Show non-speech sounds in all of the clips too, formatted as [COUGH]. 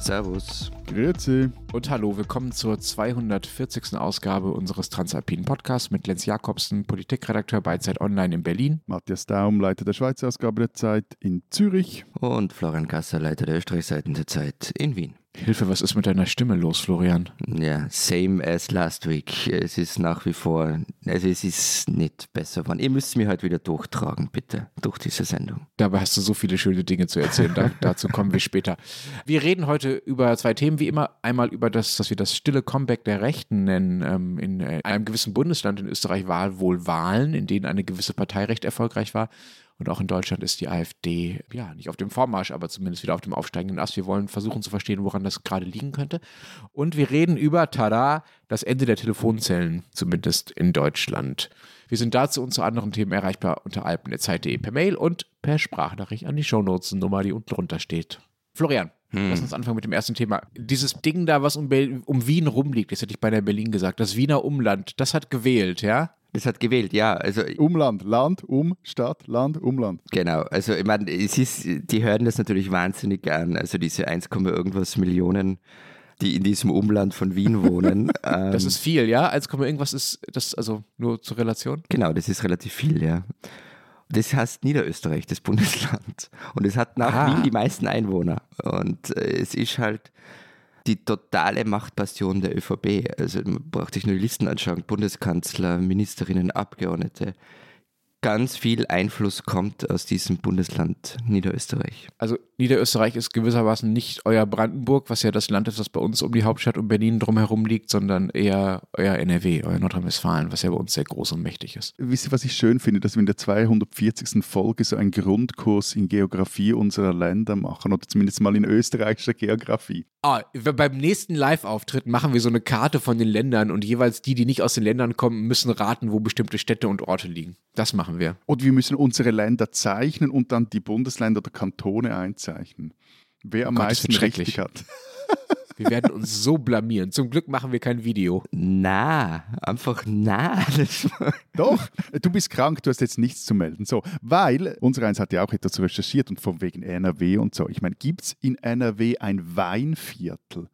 Servus. Grüezi. Und hallo, willkommen zur 240. Ausgabe unseres Transalpinen Podcasts mit Lenz Jakobsen, Politikredakteur bei Zeit Online in Berlin. Matthias Daum, Leiter der Schweizer Ausgabe der Zeit in Zürich. Und Florian Gasser, Leiter der Österreichseiten der Zeit in Wien. Hilfe, was ist mit deiner Stimme los, Florian? Ja, same as last week. Es ist nach wie vor, also es ist nicht besser geworden. Ihr müsst mir heute wieder durchtragen, bitte, durch diese Sendung. Dabei hast du so viele schöne Dinge zu erzählen, da, [LAUGHS] dazu kommen wir später. Wir reden heute über zwei Themen, wie immer. Einmal über das, was wir das stille Comeback der Rechten nennen. Ähm, in einem gewissen Bundesland in Österreich war wohl Wahlen, in denen eine gewisse Partei recht erfolgreich war. Und auch in Deutschland ist die AfD, ja, nicht auf dem Vormarsch, aber zumindest wieder auf dem aufsteigenden Ast. Wir wollen versuchen zu verstehen, woran das gerade liegen könnte. Und wir reden über, tada, das Ende der Telefonzellen, zumindest in Deutschland. Wir sind dazu und zu anderen Themen erreichbar unter alpen.zeit.de per Mail und per Sprachnachricht an die Shownotes-Nummer, die unten drunter steht. Florian, hm. lass uns anfangen mit dem ersten Thema. Dieses Ding da, was um, um Wien rumliegt, das hätte ich bei der Berlin gesagt, das Wiener Umland, das hat gewählt, ja? Das hat gewählt, ja. Also Umland, Land, Um, Stadt, Land, Umland. Genau. Also ich meine, es ist, die hören das natürlich wahnsinnig an. Also diese 1, irgendwas Millionen, die in diesem Umland von Wien wohnen. [LAUGHS] das ist viel, ja. 1, irgendwas ist das also nur zur Relation. Genau, das ist relativ viel, ja. Das heißt Niederösterreich, das Bundesland. Und es hat nach ah. Wien die meisten Einwohner. Und äh, es ist halt die totale Machtpassion der ÖVP. Also man braucht sich nur die Listen anschauen. Bundeskanzler, Ministerinnen, Abgeordnete ganz viel Einfluss kommt aus diesem Bundesland Niederösterreich. Also Niederösterreich ist gewissermaßen nicht euer Brandenburg, was ja das Land ist, was bei uns um die Hauptstadt und Berlin drumherum liegt, sondern eher euer NRW, euer Nordrhein-Westfalen, was ja bei uns sehr groß und mächtig ist. Wisst ihr, was ich schön finde, dass wir in der 240. Folge so einen Grundkurs in Geografie unserer Länder machen oder zumindest mal in österreichischer Geografie. Ah, beim nächsten Live-Auftritt machen wir so eine Karte von den Ländern und jeweils die, die nicht aus den Ländern kommen, müssen raten, wo bestimmte Städte und Orte liegen. Das machen wir. Und wir müssen unsere Länder zeichnen und dann die Bundesländer oder Kantone einzeichnen. Wer am oh Gott, meisten richtig hat. [LAUGHS] Wir werden uns so blamieren. Zum Glück machen wir kein Video. Na, einfach na. [LAUGHS] Doch, du bist krank, du hast jetzt nichts zu melden. So, weil, unser eins hat ja auch etwas recherchiert und von wegen NRW und so. Ich meine, gibt es in NRW ein Weinviertel?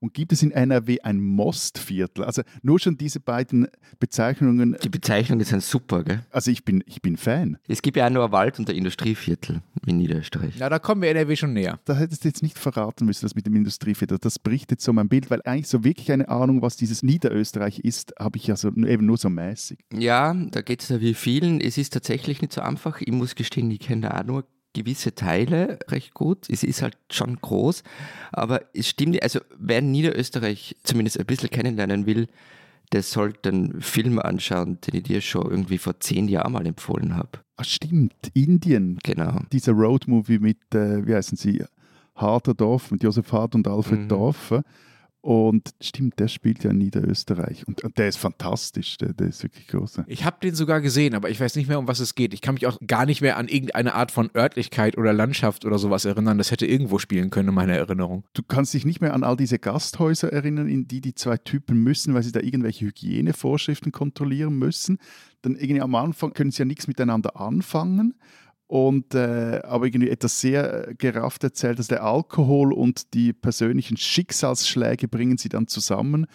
Und gibt es in NRW ein Mostviertel? Also nur schon diese beiden Bezeichnungen. Die Bezeichnungen sind super, gell? Also ich bin, ich bin Fan. Es gibt ja auch nur ein Wald- und ein Industrieviertel in Niederösterreich. Ja, da kommen wir NRW schon näher. Da hättest du jetzt nicht verraten müssen, das mit dem Industrieviertel. Das bricht jetzt so mein Bild, weil eigentlich so wirklich eine Ahnung, was dieses Niederösterreich ist, habe ich ja so, eben nur so mäßig. Ja, da geht es ja wie vielen. Es ist tatsächlich nicht so einfach. Ich muss gestehen, ich kenne da auch nur gewisse Teile recht gut. Es ist halt schon groß, aber es stimmt, also wer Niederösterreich zumindest ein bisschen kennenlernen will, der sollte einen Film anschauen, den ich dir schon irgendwie vor zehn Jahren mal empfohlen habe. Ach stimmt, Indien. Genau. Dieser Roadmovie mit, äh, wie heißen sie, Harter Dorf, mit Josef Hart und Alfred mhm. Dorf. Und stimmt, der spielt ja in Niederösterreich. Und, und der ist fantastisch, der, der ist wirklich groß. Ich habe den sogar gesehen, aber ich weiß nicht mehr, um was es geht. Ich kann mich auch gar nicht mehr an irgendeine Art von Örtlichkeit oder Landschaft oder sowas erinnern. Das hätte irgendwo spielen können in meiner Erinnerung. Du kannst dich nicht mehr an all diese Gasthäuser erinnern, in die die zwei Typen müssen, weil sie da irgendwelche Hygienevorschriften kontrollieren müssen. Dann irgendwie am Anfang können sie ja nichts miteinander anfangen und äh, aber irgendwie etwas sehr gerafft erzählt, dass der Alkohol und die persönlichen Schicksalsschläge bringen sie dann zusammen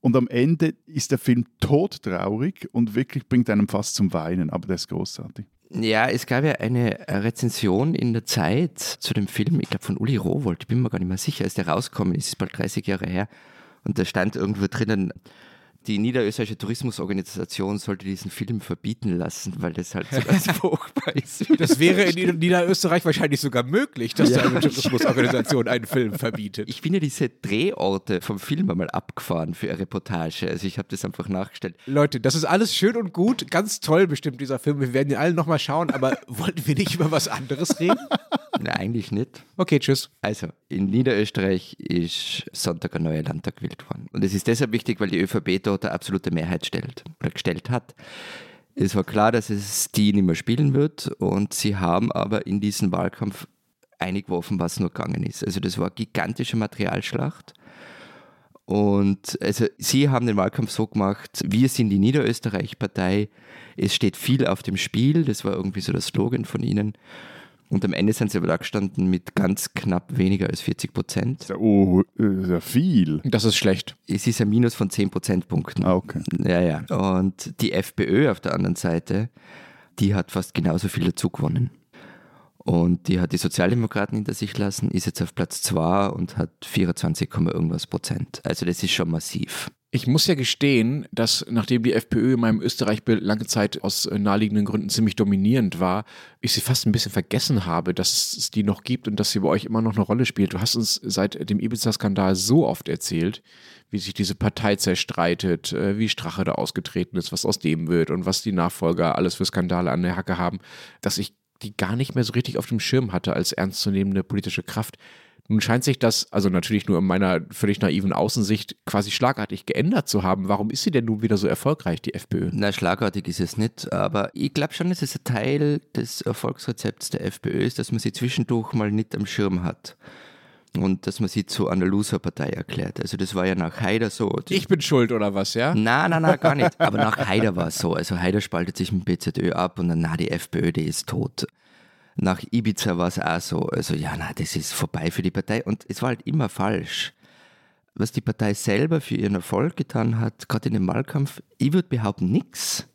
und am Ende ist der Film todtraurig und wirklich bringt einem fast zum Weinen, aber der ist großartig. Ja, es gab ja eine Rezension in der Zeit zu dem Film, ich glaube von Uli Rowold, ich bin mir gar nicht mehr sicher, als der rausgekommen ist, ist bald 30 Jahre her. Und da stand irgendwo drinnen, die niederösterreichische Tourismusorganisation sollte diesen Film verbieten lassen, weil das halt so ganz [LAUGHS] furchtbar ist. Das wäre in Niederösterreich wahrscheinlich sogar möglich, dass ja. eine Tourismusorganisation einen Film verbietet. Ich bin ja diese Drehorte vom Film einmal abgefahren für eine Reportage. Also ich habe das einfach nachgestellt. Leute, das ist alles schön und gut, ganz toll bestimmt dieser Film. Wir werden ihn alle nochmal schauen, aber [LAUGHS] wollten wir nicht über was anderes reden? Nein, eigentlich nicht. Okay, tschüss. Also, in Niederösterreich ist Sonntag ein neuer Landtag gewählt worden. Und es ist deshalb wichtig, weil die ÖVP dort eine absolute Mehrheit stellt oder gestellt hat. Es war klar, dass es die nicht mehr spielen wird und sie haben aber in diesen Wahlkampf eingeworfen, was nur gegangen ist. Also das war eine gigantische Materialschlacht. Und also sie haben den Wahlkampf so gemacht, wir sind die Niederösterreich-Partei, es steht viel auf dem Spiel, das war irgendwie so der Slogan von ihnen. Und am Ende sind sie aber da gestanden mit ganz knapp weniger als 40 Prozent. Oh, sehr viel. Das ist schlecht. Es ist ein Minus von 10 Prozentpunkten. Ah, okay. Ja, ja. Und die FPÖ auf der anderen Seite, die hat fast genauso viel dazu gewonnen. Und die hat die Sozialdemokraten hinter sich lassen, ist jetzt auf Platz 2 und hat 24, irgendwas Prozent. Also das ist schon massiv. Ich muss ja gestehen, dass nachdem die FPÖ in meinem Österreich-Bild lange Zeit aus äh, naheliegenden Gründen ziemlich dominierend war, ich sie fast ein bisschen vergessen habe, dass es die noch gibt und dass sie bei euch immer noch eine Rolle spielt. Du hast uns seit dem Ibiza-Skandal so oft erzählt, wie sich diese Partei zerstreitet, äh, wie Strache da ausgetreten ist, was aus dem wird und was die Nachfolger alles für Skandale an der Hacke haben, dass ich die gar nicht mehr so richtig auf dem Schirm hatte als ernstzunehmende politische Kraft. Nun scheint sich das, also natürlich nur in meiner völlig naiven Außensicht, quasi schlagartig geändert zu haben. Warum ist sie denn nun wieder so erfolgreich, die FPÖ? Na, schlagartig ist es nicht, aber ich glaube schon, dass es ein Teil des Erfolgsrezepts der FPÖ ist, dass man sie zwischendurch mal nicht am Schirm hat. Und dass man sie zu einer Loser-Partei erklärt. Also das war ja nach Haider so. Ich bin schuld oder was, ja? Nein, nein, nein, gar nicht. Aber nach Haider war es so. Also Haider spaltet sich mit BZÖ ab und dann, na, die FPÖ, die ist tot nach Ibiza war es auch so. Also ja, na, das ist vorbei für die Partei. Und es war halt immer falsch. Was die Partei selber für ihren Erfolg getan hat, gerade in dem Wahlkampf, ich würde behaupten, nichts.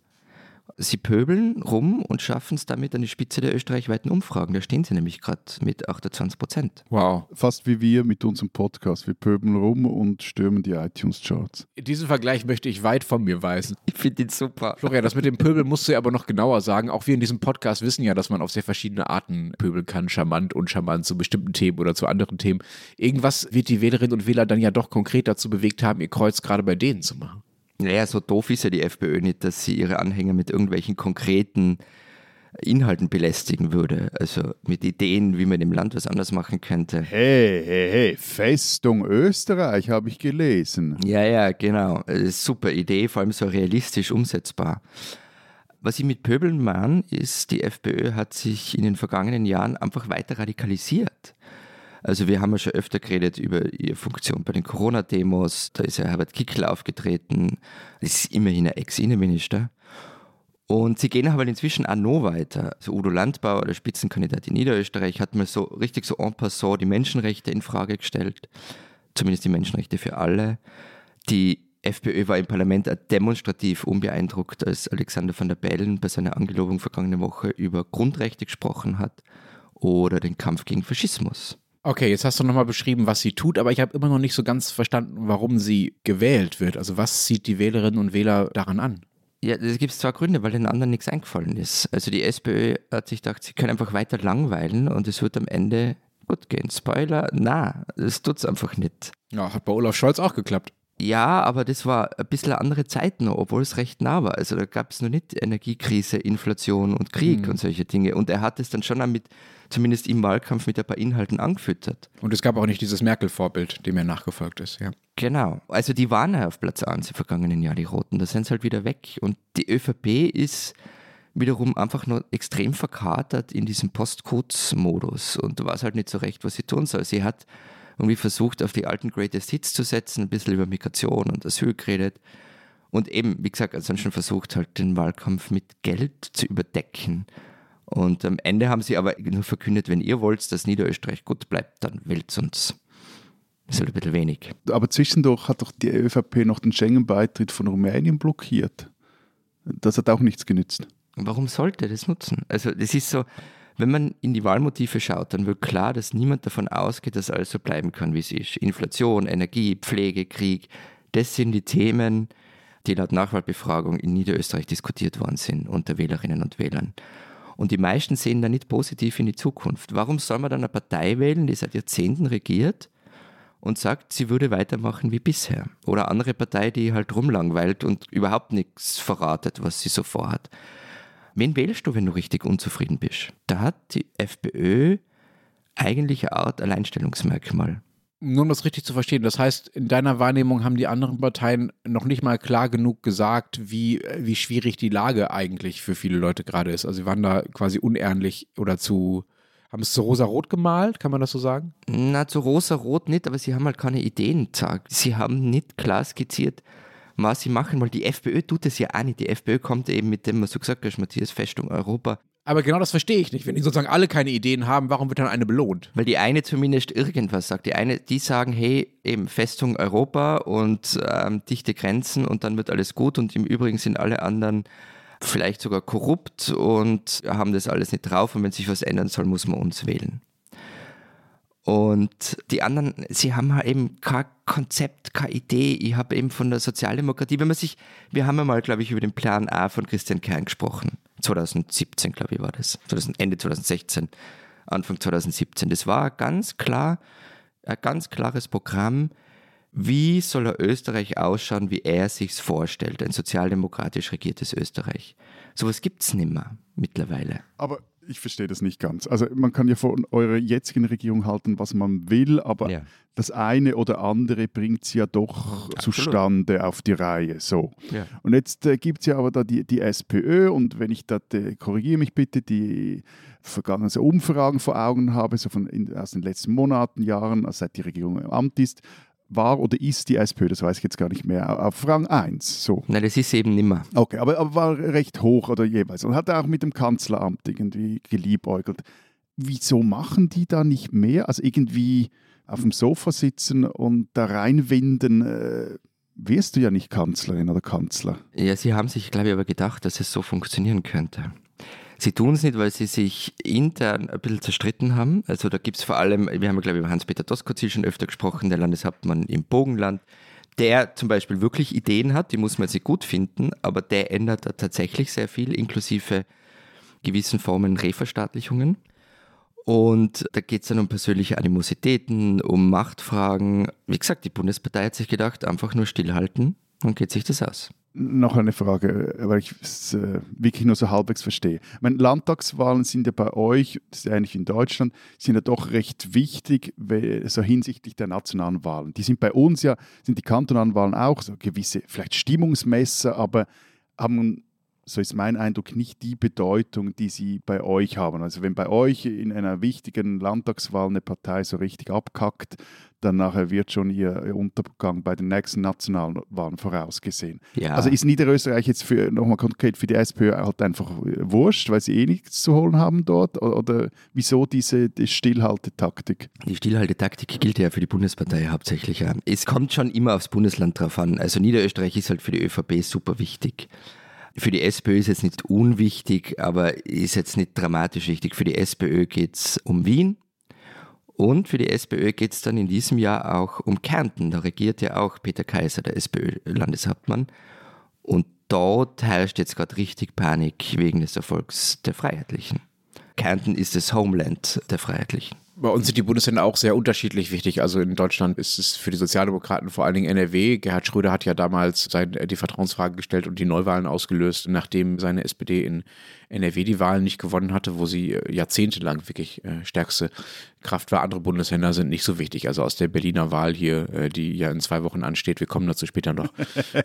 Sie pöbeln rum und schaffen es damit an die Spitze der österreichweiten Umfragen. Da stehen sie nämlich gerade mit 28 Prozent. Wow. Fast wie wir mit unserem Podcast. Wir pöbeln rum und stürmen die iTunes-Charts. Diesen Vergleich möchte ich weit von mir weisen. Ich finde ihn super. Florian, das mit dem Pöbeln musst du ja aber noch genauer sagen. Auch wir in diesem Podcast wissen ja, dass man auf sehr verschiedene Arten pöbeln kann. Charmant, uncharmant, zu bestimmten Themen oder zu anderen Themen. Irgendwas wird die Wählerinnen und Wähler dann ja doch konkret dazu bewegt haben, ihr Kreuz gerade bei denen zu machen. Naja, so doof ist ja die FPÖ nicht, dass sie ihre Anhänger mit irgendwelchen konkreten Inhalten belästigen würde. Also mit Ideen, wie man im Land was anders machen könnte. Hey, hey, hey, Festung Österreich habe ich gelesen. Ja, ja, genau. Super Idee, vor allem so realistisch umsetzbar. Was ich mit Pöbeln meine, ist, die FPÖ hat sich in den vergangenen Jahren einfach weiter radikalisiert. Also wir haben ja schon öfter geredet über ihre Funktion bei den Corona-Demos. Da ist ja Herbert Kickl aufgetreten. Das ist immerhin ein Ex-Innenminister. Und sie gehen aber inzwischen auch noch weiter. Also Udo Landbauer, der Spitzenkandidat in Niederösterreich, hat mal so richtig so en passant die Menschenrechte in Frage gestellt. Zumindest die Menschenrechte für alle. Die FPÖ war im Parlament demonstrativ unbeeindruckt, als Alexander van der Bellen bei seiner Angelobung vergangene Woche über Grundrechte gesprochen hat oder den Kampf gegen Faschismus. Okay, jetzt hast du nochmal beschrieben, was sie tut, aber ich habe immer noch nicht so ganz verstanden, warum sie gewählt wird. Also was zieht die Wählerinnen und Wähler daran an? Ja, es gibt zwei Gründe, weil den anderen nichts eingefallen ist. Also die SPÖ hat sich gedacht, sie können einfach weiter langweilen und es wird am Ende gut gehen. Spoiler, na, das tut es einfach nicht. Ja, hat bei Olaf Scholz auch geklappt. Ja, aber das war ein bisschen andere Zeit noch, obwohl es recht nah war. Also da gab es noch nicht Energiekrise, Inflation und Krieg mhm. und solche Dinge. Und er hat es dann schon mit zumindest im Wahlkampf mit ein paar Inhalten angefüttert. Und es gab auch nicht dieses Merkel-Vorbild, dem er nachgefolgt ist, ja. Genau. Also die waren ja auf Platz 1 im vergangenen Jahr, die Roten. Da sind sie halt wieder weg. Und die ÖVP ist wiederum einfach nur extrem verkatert in diesem Postcodes-Modus. Und du weißt halt nicht so recht, was sie tun soll. Sie hat irgendwie versucht, auf die alten Greatest Hits zu setzen, ein bisschen über Migration und Asyl geredet. Und eben, wie gesagt, ansonsten versucht halt den Wahlkampf mit Geld zu überdecken. Und am Ende haben sie aber nur verkündet, wenn ihr wollt, dass Niederösterreich gut bleibt, dann wählt uns. Das ist halt ein bisschen wenig. Aber zwischendurch hat doch die ÖVP noch den Schengen-Beitritt von Rumänien blockiert. Das hat auch nichts genützt. Warum sollte das nutzen? Also das ist so, wenn man in die Wahlmotive schaut, dann wird klar, dass niemand davon ausgeht, dass alles so bleiben kann, wie es ist. Inflation, Energie, Pflege, Krieg, das sind die Themen, die laut Nachwahlbefragung in Niederösterreich diskutiert worden sind unter Wählerinnen und Wählern. Und die meisten sehen da nicht positiv in die Zukunft. Warum soll man dann eine Partei wählen, die seit Jahrzehnten regiert und sagt, sie würde weitermachen wie bisher? Oder andere Partei, die halt rumlangweilt und überhaupt nichts verratet, was sie so vorhat. Wen wählst du, wenn du richtig unzufrieden bist? Da hat die FPÖ eigentlich eine Art Alleinstellungsmerkmal. Nur um das richtig zu verstehen, das heißt, in deiner Wahrnehmung haben die anderen Parteien noch nicht mal klar genug gesagt, wie, wie schwierig die Lage eigentlich für viele Leute gerade ist. Also sie waren da quasi unehrlich oder zu, haben es zu rosa-rot gemalt, kann man das so sagen? Na, zu rosa-rot nicht, aber sie haben halt keine Ideen gesagt. Sie haben nicht klar skizziert, was sie machen, weil die FPÖ tut es ja auch nicht. Die FPÖ kommt eben mit dem, was du gesagt hast, Matthias, Festung Europa, Aber genau das verstehe ich nicht. Wenn die sozusagen alle keine Ideen haben, warum wird dann eine belohnt? Weil die eine zumindest irgendwas sagt. Die eine, die sagen, hey, eben Festung Europa und ähm, dichte Grenzen und dann wird alles gut und im Übrigen sind alle anderen vielleicht sogar korrupt und haben das alles nicht drauf und wenn sich was ändern soll, muss man uns wählen. Und die anderen, sie haben halt eben kein Konzept, keine Idee. Ich habe eben von der Sozialdemokratie, wenn man sich, wir haben ja mal, glaube ich, über den Plan A von Christian Kern gesprochen. 2017, glaube ich, war das. Ende 2016, Anfang 2017. Das war ganz klar, ein ganz klares Programm. Wie soll ein Österreich ausschauen, wie er sich's vorstellt? Ein sozialdemokratisch regiertes Österreich. Sowas gibt's nimmer mittlerweile. Aber ich verstehe das nicht ganz. Also man kann ja von eurer jetzigen Regierung halten, was man will, aber ja. das eine oder andere bringt sie ja doch Absolut. zustande auf die Reihe. So. Ja. Und jetzt äh, gibt es ja aber da die, die SPÖ und wenn ich da, äh, korrigiere mich bitte, die vergangenen Umfragen vor Augen habe, so von in, aus den letzten Monaten, Jahren, also seit die Regierung im Amt ist, war oder ist die SPÖ, das weiß ich jetzt gar nicht mehr, auf Rang 1. So. Nein, das ist eben nimmer. Okay, aber, aber war recht hoch oder jeweils und hat auch mit dem Kanzleramt irgendwie geliebäugelt. Wieso machen die da nicht mehr? Also irgendwie auf dem Sofa sitzen und da reinwinden, äh, wirst du ja nicht Kanzlerin oder Kanzler. Ja, sie haben sich, glaube ich, aber gedacht, dass es so funktionieren könnte. Sie tun es nicht, weil sie sich intern ein bisschen zerstritten haben. Also da gibt es vor allem, wir haben, glaube ich, über Hans-Peter Doskozil schon öfter gesprochen, der Landeshauptmann im Bogenland, der zum Beispiel wirklich Ideen hat, die muss man sich gut finden, aber der ändert da tatsächlich sehr viel, inklusive gewissen Formen Reverstaatlichungen. Und da geht es dann um persönliche Animositäten, um Machtfragen. Wie gesagt, die Bundespartei hat sich gedacht, einfach nur stillhalten, dann geht sich das aus noch eine Frage, weil ich es äh, wirklich nur so halbwegs verstehe. Meine, Landtagswahlen sind ja bei euch, das ist ähnlich wie in Deutschland, sind ja doch recht wichtig, so hinsichtlich der nationalen Wahlen. Die sind bei uns ja, sind die kantonalen Wahlen auch so gewisse, vielleicht Stimmungsmesser, aber haben so ist mein Eindruck, nicht die Bedeutung, die sie bei euch haben. Also wenn bei euch in einer wichtigen Landtagswahl eine Partei so richtig abkackt, dann nachher wird schon ihr Untergang bei den nächsten nationalen Wahlen vorausgesehen. Ja. Also ist Niederösterreich jetzt für, nochmal konkret für die SPÖ halt einfach wurscht, weil sie eh nichts zu holen haben dort? Oder, oder wieso diese die Stillhaltetaktik? Die Stillhaltetaktik gilt ja für die Bundespartei hauptsächlich. Ja. Es kommt schon immer aufs Bundesland drauf an. Also Niederösterreich ist halt für die ÖVP super wichtig. Für die SPÖ ist jetzt nicht unwichtig, aber ist jetzt nicht dramatisch wichtig. Für die SPÖ geht es um Wien und für die SPÖ geht es dann in diesem Jahr auch um Kärnten. Da regiert ja auch Peter Kaiser, der SPÖ-Landeshauptmann. Und dort herrscht jetzt gerade richtig Panik wegen des Erfolgs der Freiheitlichen. Kärnten ist das Homeland der Freiheitlichen. Bei uns sind die Bundesländer auch sehr unterschiedlich wichtig. Also in Deutschland ist es für die Sozialdemokraten vor allen Dingen NRW. Gerhard Schröder hat ja damals die Vertrauensfrage gestellt und die Neuwahlen ausgelöst, nachdem seine SPD in NRW die Wahlen nicht gewonnen hatte, wo sie äh, jahrzehntelang wirklich äh, stärkste Kraft war. Andere Bundesländer sind nicht so wichtig. Also aus der Berliner Wahl hier, äh, die ja in zwei Wochen ansteht, wir kommen dazu später noch,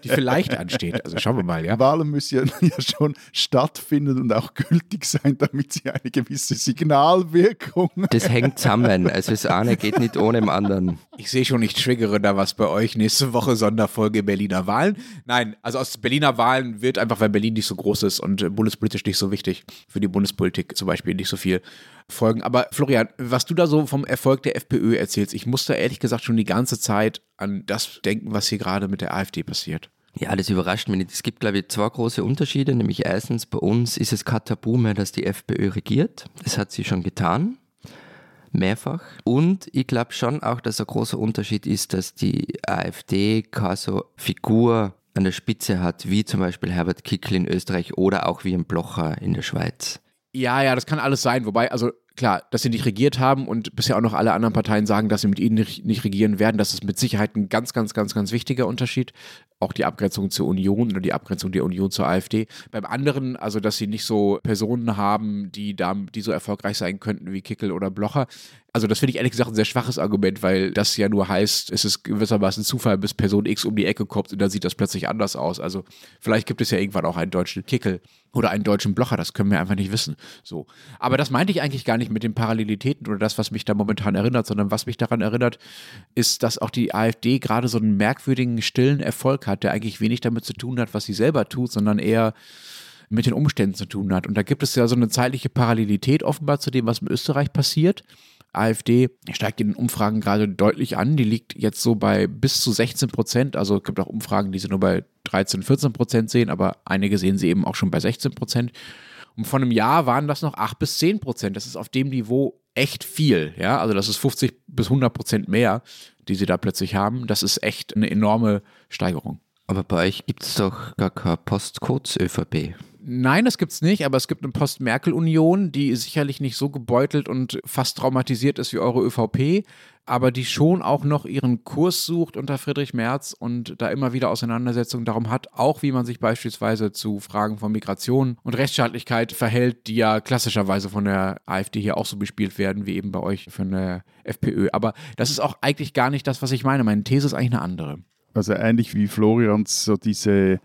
die vielleicht ansteht. Also schauen wir mal, ja. Wahlen müssen ja, [LAUGHS] ja schon stattfinden und auch gültig sein, damit sie eine gewisse Signalwirkung. [LAUGHS] Das hängt zusammen. Also das eine geht nicht ohne dem anderen. Ich sehe schon, ich triggere da was bei euch. Nächste Woche Sonderfolge Berliner Wahlen. Nein, also aus Berliner Wahlen wird einfach, weil Berlin nicht so groß ist und bundespolitisch nicht so wichtig für die Bundespolitik zum Beispiel nicht so viel folgen. Aber Florian, was du da so vom Erfolg der FPÖ erzählst, ich muss da ehrlich gesagt schon die ganze Zeit an das denken, was hier gerade mit der AfD passiert. Ja, das überrascht mich nicht. Es gibt, glaube ich, zwei große Unterschiede. Nämlich erstens, bei uns ist es kein Tabu mehr, dass die FPÖ regiert. Das hat sie schon getan. Mehrfach. Und ich glaube schon auch, dass ein großer Unterschied ist, dass die AfD so Figur an der Spitze hat, wie zum Beispiel Herbert Kickl in Österreich oder auch wie ein Blocher in der Schweiz. Ja, ja, das kann alles sein. Wobei, also klar, dass sie nicht regiert haben und bisher auch noch alle anderen Parteien sagen, dass sie mit ihnen nicht, nicht, regieren werden, das ist mit Sicherheit ein ganz, ganz, ganz, ganz wichtiger Unterschied. Auch die Abgrenzung zur Union oder die Abgrenzung der Union zur AfD. Beim anderen, also dass sie nicht so Personen haben, die, da, die so erfolgreich sein könnten wie Kickel oder Blocher, also das finde ich ehrlich gesagt ein sehr schwaches Argument, weil das ja nur heißt, es ist gewissermaßen Zufall, bis Person X um die Ecke kommt und dann sieht das plötzlich anders aus. Also vielleicht gibt es ja irgendwann auch einen deutschen Kickel oder einen deutschen Blocher, das können wir einfach nicht wissen. So. Aber das meinte ich eigentlich gar nicht mit den Parallelitäten oder das, was mich da momentan erinnert, sondern was mich daran erinnert, ist, dass auch die AfD gerade so einen merkwürdigen, stillen Erfolg hat, der eigentlich wenig damit zu tun hat, was sie selber tut, sondern eher mit den Umständen zu tun hat. Und da gibt es ja so eine zeitliche Parallelität offenbar zu dem, was in Österreich passiert. AfD steigt in den Umfragen gerade deutlich an. Die liegt jetzt so bei bis zu 16 Prozent. Also es gibt auch Umfragen, die sie nur bei 13, 14 Prozent sehen, aber einige sehen sie eben auch schon bei 16 Prozent. Und vor einem Jahr waren das noch 8 bis 10 Prozent. Das ist auf dem Niveau echt viel. Ja, also das ist 50 bis 100 Prozent mehr, die sie da plötzlich haben. Das ist echt eine enorme Steigerung. Aber bei euch gibt es doch gar keine Postcodes ÖVP. Nein, das gibt es nicht, aber es gibt eine Post-Merkel-Union, die sicherlich nicht so gebeutelt und fast traumatisiert ist wie eure ÖVP, aber die schon auch noch ihren Kurs sucht unter Friedrich Merz und da immer wieder Auseinandersetzungen darum hat, auch wie man sich beispielsweise zu Fragen von Migration und Rechtsstaatlichkeit verhält, die ja klassischerweise von der AfD hier auch so bespielt werden, wie eben bei euch von der FPÖ. Aber das ist auch eigentlich gar nicht das, was ich meine. Meine These ist eigentlich eine andere. Also ähnlich wie Florians so diese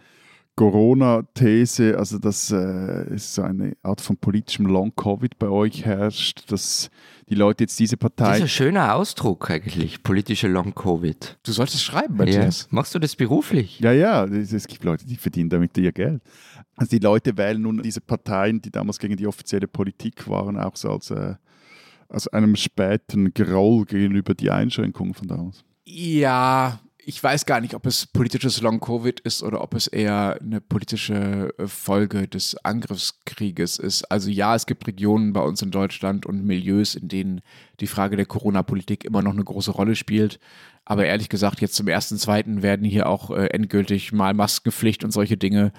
Corona-These, also dass äh, es so eine Art von politischem Long-Covid bei euch herrscht, dass die Leute jetzt diese Partei. Das ist ein schöner Ausdruck eigentlich, politische Long-Covid. Du solltest es schreiben, Matthias. Ja. Machst du das beruflich? Ja, ja, es gibt Leute, die verdienen damit ihr Geld. Also die Leute wählen nun diese Parteien, die damals gegen die offizielle Politik waren, auch so als, äh, als einem späten Groll gegenüber die Einschränkungen von damals. Ja, ich weiß gar nicht, ob es politisches Long-Covid ist oder ob es eher eine politische äh, Folge des Angriffskrieges ist. Also ja, es gibt Regionen bei uns in Deutschland und Milieus, in denen die Frage der Corona-Politik immer noch eine große Rolle spielt. Aber ehrlich gesagt, jetzt zum ersten, zweiten werden hier auch äh, endgültig mal Maskenpflicht und solche Dinge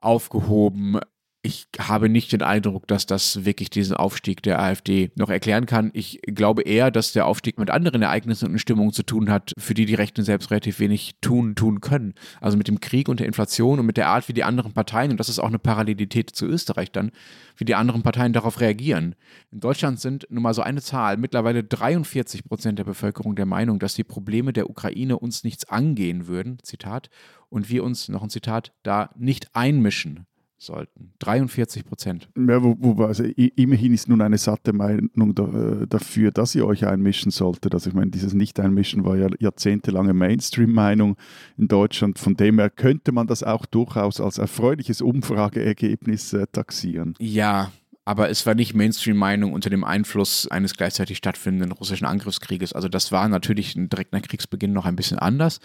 aufgehoben ich habe nicht den Eindruck, dass das wirklich diesen Aufstieg der AfD noch erklären kann. Ich glaube eher, dass der Aufstieg mit anderen Ereignissen und Stimmungen zu tun hat, für die die Rechten selbst relativ wenig tun, tun können. Also mit dem Krieg und der Inflation und mit der Art, wie die anderen Parteien, und das ist auch eine Parallelität zu Österreich dann, wie die anderen Parteien darauf reagieren. In Deutschland sind nun mal so eine Zahl, mittlerweile 43 Prozent der Bevölkerung der Meinung, dass die Probleme der Ukraine uns nichts angehen würden, Zitat, und wir uns, noch ein Zitat, da nicht einmischen sollten. 43 Prozent. Ja, wo, wo, also immerhin ist nun eine satte Meinung da, äh, dafür, dass ihr euch einmischen solltet. Also ich meine, dieses Nicht-Einmischen war ja jahrzehntelange Mainstream-Meinung in Deutschland. Von dem her könnte man das auch durchaus als erfreuliches Umfrageergebnis äh, taxieren. Ja, aber es war nicht Mainstream-Meinung unter dem Einfluss eines gleichzeitig stattfindenden russischen Angriffskrieges. Also das war natürlich direkt nach Kriegsbeginn noch ein bisschen anders.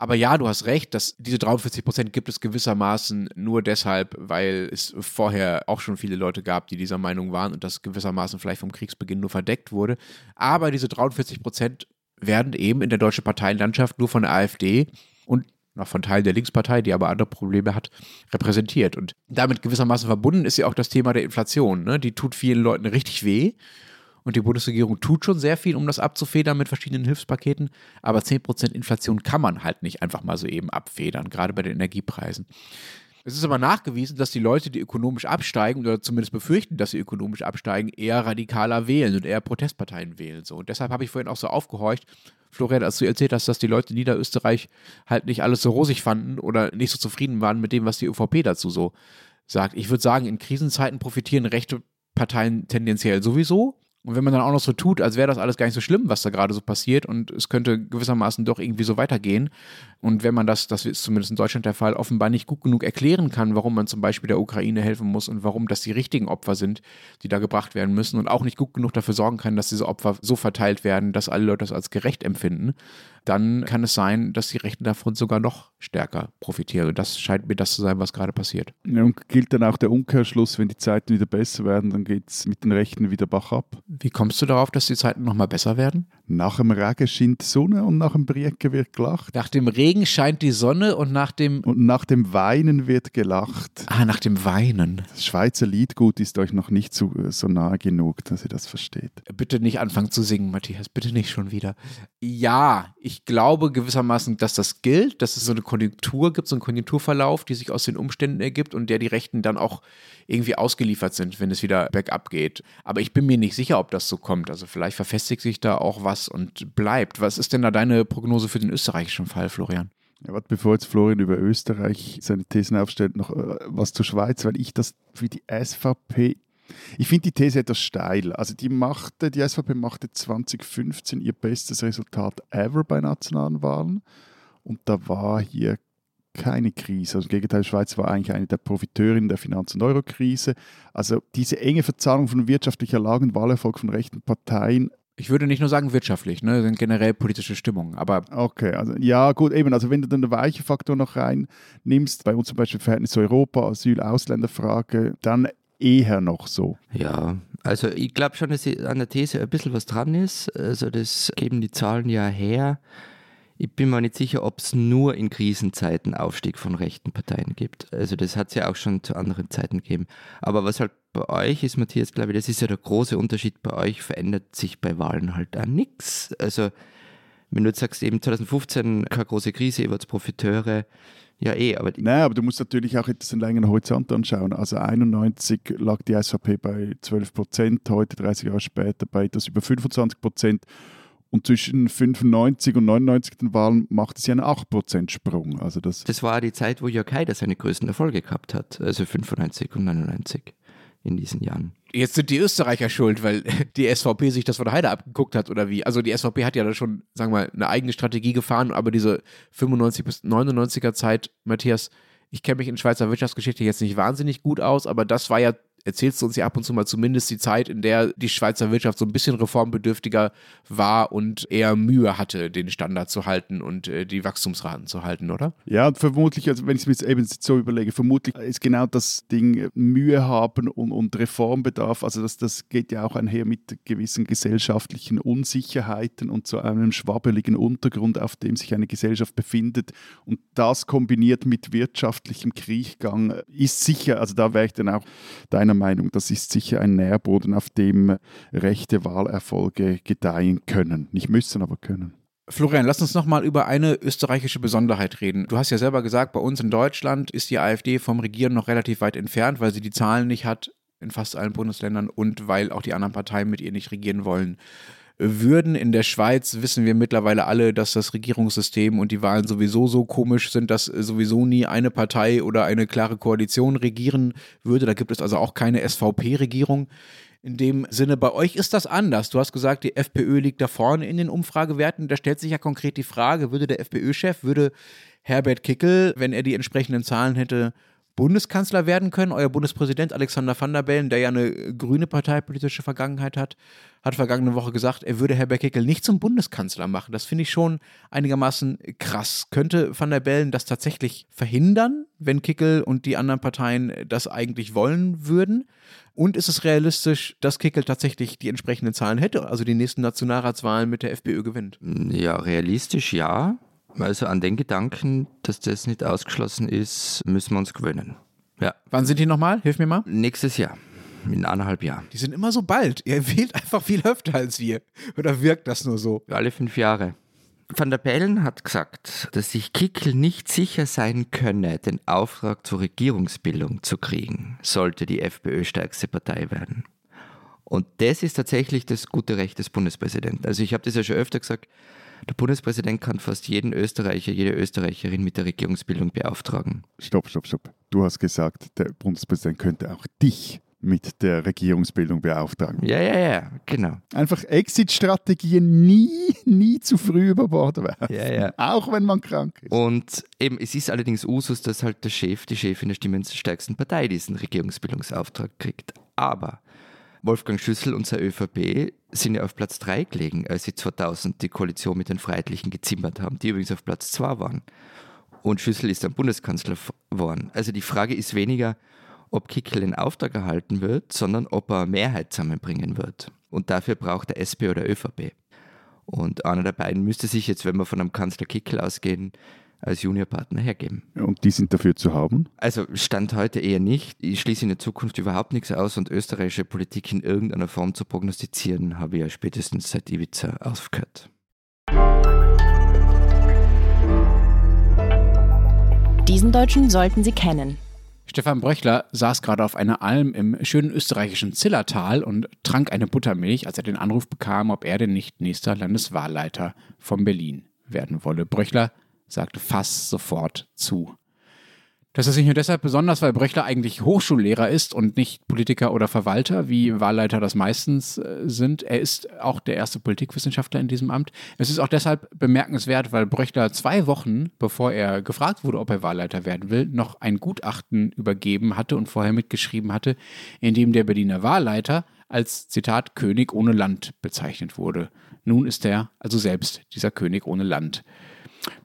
Aber ja, du hast recht, dass diese 43 Prozent gibt es gewissermaßen nur deshalb, weil es vorher auch schon viele Leute gab, die dieser Meinung waren und das gewissermaßen vielleicht vom Kriegsbeginn nur verdeckt wurde. Aber diese 43 Prozent werden eben in der deutschen Parteienlandschaft nur von der AfD und noch von Teilen der Linkspartei, die aber andere Probleme hat, repräsentiert. Und damit gewissermaßen verbunden ist ja auch das Thema der Inflation. Ne? Die tut vielen Leuten richtig weh. Und die Bundesregierung tut schon sehr viel, um das abzufedern mit verschiedenen Hilfspaketen. Aber 10% Inflation kann man halt nicht einfach mal so eben abfedern, gerade bei den Energiepreisen. Es ist aber nachgewiesen, dass die Leute, die ökonomisch absteigen oder zumindest befürchten, dass sie ökonomisch absteigen, eher radikaler wählen und eher Protestparteien wählen. So. Und deshalb habe ich vorhin auch so aufgehorcht, Florian, als du erzählt hast, dass die Leute in Niederösterreich halt nicht alles so rosig fanden oder nicht so zufrieden waren mit dem, was die ÖVP dazu so sagt. Ich würde sagen, in Krisenzeiten profitieren rechte Parteien tendenziell sowieso. Und wenn man dann auch noch so tut, als wäre das alles gar nicht so schlimm, was da gerade so passiert und es könnte gewissermaßen doch irgendwie so weitergehen. Und wenn man das, das ist zumindest in Deutschland der Fall, offenbar nicht gut genug erklären kann, warum man zum Beispiel der Ukraine helfen muss und warum das die richtigen Opfer sind, die da gebracht werden müssen und auch nicht gut genug dafür sorgen kann, dass diese Opfer so verteilt werden, dass alle Leute das als gerecht empfinden, dann kann es sein, dass die Rechten davon sogar noch stärker profitieren. Das scheint mir das zu sein, was gerade passiert. Ja, und gilt dann auch der Umkehrschluss, wenn die Zeiten wieder besser werden, dann geht es mit den Rechten wieder Bach ab. Wie kommst du darauf, dass die Zeiten nochmal besser werden? Nach dem Regen scheint die Sonne und nach dem Brieke wird gelacht. Nach dem Regen scheint die Sonne und nach dem... Und nach dem Weinen wird gelacht. Ah, nach dem Weinen. Das Schweizer Liedgut ist euch noch nicht so, so nahe genug, dass ihr das versteht. Bitte nicht anfangen zu singen, Matthias. Bitte nicht schon wieder. Ja, ich ich glaube gewissermaßen, dass das gilt, dass es so eine Konjunktur gibt, so einen Konjunkturverlauf, die sich aus den Umständen ergibt und der die Rechten dann auch irgendwie ausgeliefert sind, wenn es wieder bergab geht. Aber ich bin mir nicht sicher, ob das so kommt. Also vielleicht verfestigt sich da auch was und bleibt. Was ist denn da deine Prognose für den österreichischen Fall, Florian? Ja, warte, bevor jetzt Florian über Österreich seine Thesen aufstellt, noch äh, was zur Schweiz, weil ich das für die SVP ich finde die These etwas steil. Also die machte, die SVP machte 2015 ihr bestes Resultat ever bei nationalen Wahlen. Und da war hier keine Krise. Also im Gegenteil, die Schweiz war eigentlich eine der Profiteurinnen der Finanz- und Eurokrise. Also diese enge Verzahnung von wirtschaftlicher Lage und Wahlerfolg von rechten Parteien ich würde nicht nur sagen wirtschaftlich, ne, sind generell politische Stimmungen, aber. Okay, also ja, gut, eben, also wenn du dann den weichen Faktor noch reinnimmst, bei uns zum Beispiel Verhältnis zu Europa, Asyl, Ausländerfrage, dann eher noch so. Ja, also ich glaube schon, dass an der These ein bisschen was dran ist. Also das geben die Zahlen ja her. Ich bin mir nicht sicher, ob es nur in Krisenzeiten Aufstieg von rechten Parteien gibt. Also das hat es ja auch schon zu anderen Zeiten gegeben. Aber was halt bei euch ist, Matthias, glaube ich, das ist ja der große Unterschied. Bei euch verändert sich bei Wahlen halt auch nichts. Also wenn du jetzt sagst, eben 2015 keine große Krise, ihr wart Profiteure, ja eh, aber... Nein, aber du musst natürlich auch etwas einen längeren Horizont anschauen. Also 91 lag die SVP bei 12 Prozent, heute 30 Jahre später bei etwas über 25 Prozent. Und zwischen 95 und 99 den Wahlen macht es ja einen 8% Sprung. Also das, das war die Zeit, wo Jörg Haider seine größten Erfolge gehabt hat, also 95 und 99 in diesen Jahren. Jetzt sind die Österreicher schuld, weil [LAUGHS] die SVP sich das von Haider abgeguckt hat oder wie? Also die SVP hat ja da schon, sagen wir mal, eine eigene Strategie gefahren, aber diese 95 bis 99er Zeit, Matthias, ich kenne mich in Schweizer Wirtschaftsgeschichte jetzt nicht wahnsinnig gut aus, aber das war ja erzählst du uns ja ab und zu mal zumindest die Zeit, in der die Schweizer Wirtschaft so ein bisschen reformbedürftiger war und eher Mühe hatte, den Standard zu halten und äh, die Wachstumsraten zu halten, oder? Ja, vermutlich, also wenn ich es mir eben so überlege, vermutlich ist genau das Ding äh, Mühe haben und, und Reformbedarf, also das, das geht ja auch einher mit gewissen gesellschaftlichen Unsicherheiten und zu einem schwabbeligen Untergrund, auf dem sich eine Gesellschaft befindet. Und das kombiniert mit wirtschaftlichem Krieggang äh, ist sicher, also da wäre ich dann auch deiner meiner Meinung, das ist sicher ein Nährboden, auf dem rechte Wahlerfolge gedeihen können. Nicht müssen, aber können. Florian, lass uns nochmal über eine österreichische Besonderheit reden. Du hast ja selber gesagt, bei uns in Deutschland ist die AfD vom Regieren noch relativ weit entfernt, weil sie die Zahlen nicht hat in fast allen Bundesländern und weil auch die anderen Parteien mit ihr nicht regieren wollen würden. In der Schweiz wissen wir mittlerweile alle, dass das Regierungssystem und die Wahlen sowieso so komisch sind, dass sowieso nie eine Partei oder eine klare Koalition regieren würde. Da gibt es also auch keine SVP-Regierung. In dem Sinne, bei euch ist das anders. Du hast gesagt, die FPÖ liegt da vorne in den Umfragewerten. Da stellt sich ja konkret die Frage, würde der FPÖ-Chef, würde Herbert Kickel, wenn er die entsprechenden Zahlen hätte, Bundeskanzler werden können. Euer Bundespräsident Alexander Van der Bellen, der ja eine grüne parteipolitische Vergangenheit hat, hat vergangene Woche gesagt, er würde Herr Beckekel nicht zum Bundeskanzler machen. Das finde ich schon einigermaßen krass. Könnte Van der Bellen das tatsächlich verhindern, wenn Kickel und die anderen Parteien das eigentlich wollen würden? Und ist es realistisch, dass Kickel tatsächlich die entsprechenden Zahlen hätte, also die nächsten Nationalratswahlen mit der FPÖ gewinnt? Ja, realistisch ja. Also an den Gedanken, dass das nicht ausgeschlossen ist, müssen wir uns gewöhnen. Ja. Wann sind die nochmal? Hilf mir mal. Nächstes Jahr. In anderthalb Jahren. Die sind immer so bald. Ihr [LAUGHS] wählt einfach viel öfter als wir. Oder wirkt das nur so? Alle fünf Jahre. Van der Bellen hat gesagt, dass sich Kickel nicht sicher sein könne, den Auftrag zur Regierungsbildung zu kriegen, sollte die FPÖ stärkste Partei werden. Und das ist tatsächlich das gute Recht des Bundespräsidenten. Also ich habe das ja schon öfter gesagt, der Bundespräsident kann fast jeden Österreicher, jede Österreicherin mit der Regierungsbildung beauftragen. Stopp, stopp, stopp. Du hast gesagt, der Bundespräsident könnte auch dich mit der Regierungsbildung beauftragen. Ja, ja, ja, genau. Einfach Exit-Strategien nie, nie zu früh über Bord werfen. Ja, ja. Auch wenn man krank ist. Und eben, es ist allerdings Usus, dass halt der Chef, die Chefin der stimmenstärksten Partei diesen Regierungsbildungsauftrag kriegt. Aber Wolfgang Schüssel und seine ÖVP sind ja auf Platz 3 gelegen, als sie 2000 die Koalition mit den Freiheitlichen gezimmert haben, die übrigens auf Platz 2 waren. Und Schüssel ist dann Bundeskanzler geworden. Also die Frage ist weniger, ob Kickel den Auftrag erhalten wird, sondern ob er Mehrheit zusammenbringen wird. Und dafür braucht er SP oder ÖVP. Und einer der beiden müsste sich jetzt, wenn wir von einem Kanzler Kickel ausgehen, als Juniorpartner hergeben. Und die sind dafür zu haben? Also Stand heute eher nicht. Ich schließe in der Zukunft überhaupt nichts aus und österreichische Politik in irgendeiner Form zu prognostizieren, habe ich ja spätestens seit Ibiza aufgehört. Diesen Deutschen sollten Sie kennen. Stefan Bröchler saß gerade auf einer Alm im schönen österreichischen Zillertal und trank eine Buttermilch, als er den Anruf bekam, ob er denn nicht nächster Landeswahlleiter von Berlin werden wolle. Bröchler sagte fast sofort zu. Das ist nicht nur deshalb besonders, weil Bröchler eigentlich Hochschullehrer ist und nicht Politiker oder Verwalter, wie Wahlleiter das meistens äh, sind. Er ist auch der erste Politikwissenschaftler in diesem Amt. Es ist auch deshalb bemerkenswert, weil Bröchler zwei Wochen, bevor er gefragt wurde, ob er Wahlleiter werden will, noch ein Gutachten übergeben hatte und vorher mitgeschrieben hatte, in dem der Berliner Wahlleiter als Zitat König ohne Land bezeichnet wurde. Nun ist er also selbst dieser König ohne Land.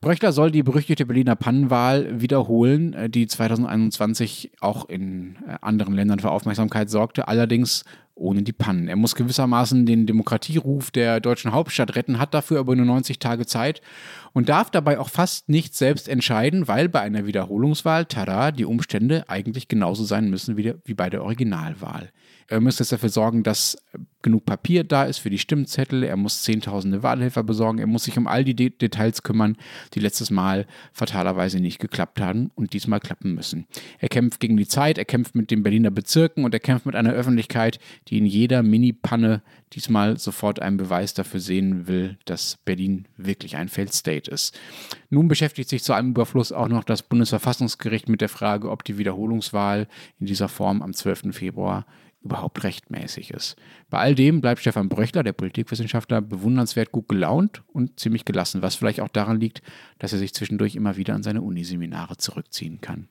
Bröchler soll die berüchtigte Berliner Pannenwahl wiederholen, äh, die 2021 auch in äh, anderen Ländern für Aufmerksamkeit sorgte, allerdings ohne die Pannen. Er muss gewissermaßen den Demokratieruf der deutschen Hauptstadt retten, hat dafür aber nur 90 Tage Zeit und darf dabei auch fast nicht selbst entscheiden, weil bei einer Wiederholungswahl, tada, die Umstände eigentlich genauso sein müssen wie, wie bei der Originalwahl. Er muss jetzt dafür sorgen, dass genug Papier da ist für die Stimmzettel. Er muss zehntausende Wahlhelfer besorgen. Er muss sich um all die De Details kümmern, die letztes Mal fatalerweise nicht geklappt haben und diesmal klappen müssen. Er kämpft gegen die Zeit, er kämpft mit den Berliner Bezirken und er kämpft mit einer Öffentlichkeit, die in jeder Mini-Panne diesmal sofort einen Beweis dafür sehen will, dass Berlin wirklich ein Failed State ist. Nun beschäftigt sich zu einem Überfluss auch noch das Bundesverfassungsgericht mit der Frage, ob die Wiederholungswahl in dieser Form am 12. Februar überhaupt rechtmäßig ist. Bei all dem bleibt Stefan Bröchler, der Politikwissenschaftler, bewundernswert gut gelaunt und ziemlich gelassen, was vielleicht auch daran liegt, dass er sich zwischendurch immer wieder an seine Uniseminare zurückziehen kann.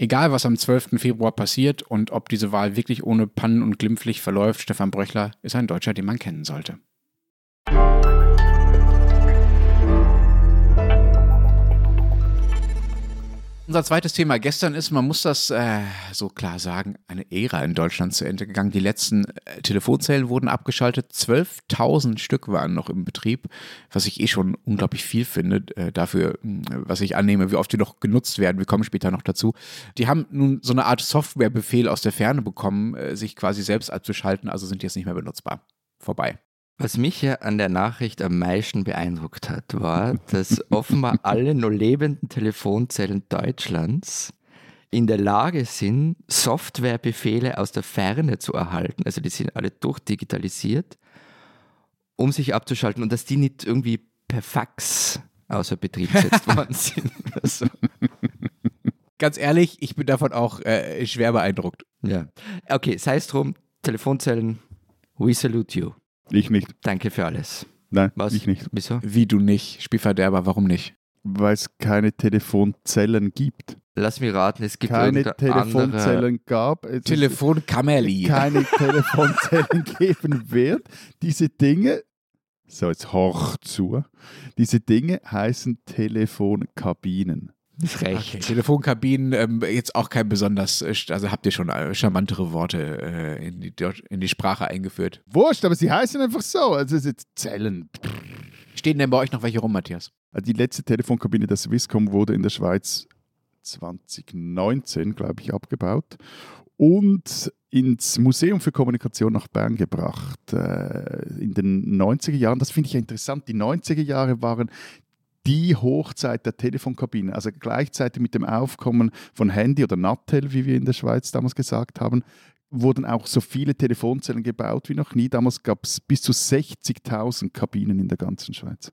Egal, was am 12. Februar passiert und ob diese Wahl wirklich ohne Pannen und glimpflich verläuft, Stefan Bröchler ist ein Deutscher, den man kennen sollte. Unser zweites Thema gestern ist, man muss das äh, so klar sagen, eine Ära in Deutschland zu Ende gegangen. Die letzten äh, Telefonzellen wurden abgeschaltet. 12.000 Stück waren noch im Betrieb, was ich eh schon unglaublich viel finde, äh, dafür, hm, was ich annehme, wie oft die noch genutzt werden. Wir kommen später noch dazu. Die haben nun so eine Art Softwarebefehl aus der Ferne bekommen, äh, sich quasi selbst abzuschalten, also sind jetzt nicht mehr benutzbar. Vorbei. Was mich ja an der Nachricht am meisten beeindruckt hat, war, dass [LAUGHS] offenbar alle nur lebenden Telefonzellen Deutschlands in der Lage sind, Softwarebefehle aus der Ferne zu erhalten. Also die sind alle durchdigitalisiert, um sich abzuschalten und dass die nicht irgendwie per Fax außer Betrieb gesetzt [LAUGHS] worden sind. Also. Ganz ehrlich, ich bin davon auch äh, schwer beeindruckt. Ja. Okay, sei es drum, Telefonzellen, we salute you. Ich nicht. Danke für alles. Nein, Was? ich nicht. Wieso? Wie du nicht, Spielverderber, warum nicht? Weil es keine Telefonzellen gibt. Lass mich raten, es gibt Keine irgendeine andere... Telefonzellen gab. Es Telefonkamerli. keine [LAUGHS] Telefonzellen geben wird. Diese Dinge, so jetzt hoch zu, diese Dinge heißen Telefonkabinen. Das reicht. Okay. Telefonkabinen, ähm, jetzt auch kein besonders, äh, also habt ihr schon äh, charmantere Worte äh, in, die, in die Sprache eingeführt. Wurscht, aber sie heißen einfach so. Also es sind Zellen. Stehen denn bei euch noch welche rum, Matthias? Die letzte Telefonkabine der Swisscom wurde in der Schweiz 2019, glaube ich, abgebaut und ins Museum für Kommunikation nach Bern gebracht. Äh, in den 90er Jahren, das finde ich ja interessant, die 90er Jahre waren die Hochzeit der Telefonkabine, also gleichzeitig mit dem Aufkommen von Handy oder Nattel, wie wir in der Schweiz damals gesagt haben, wurden auch so viele Telefonzellen gebaut wie noch nie. Damals gab es bis zu 60.000 Kabinen in der ganzen Schweiz.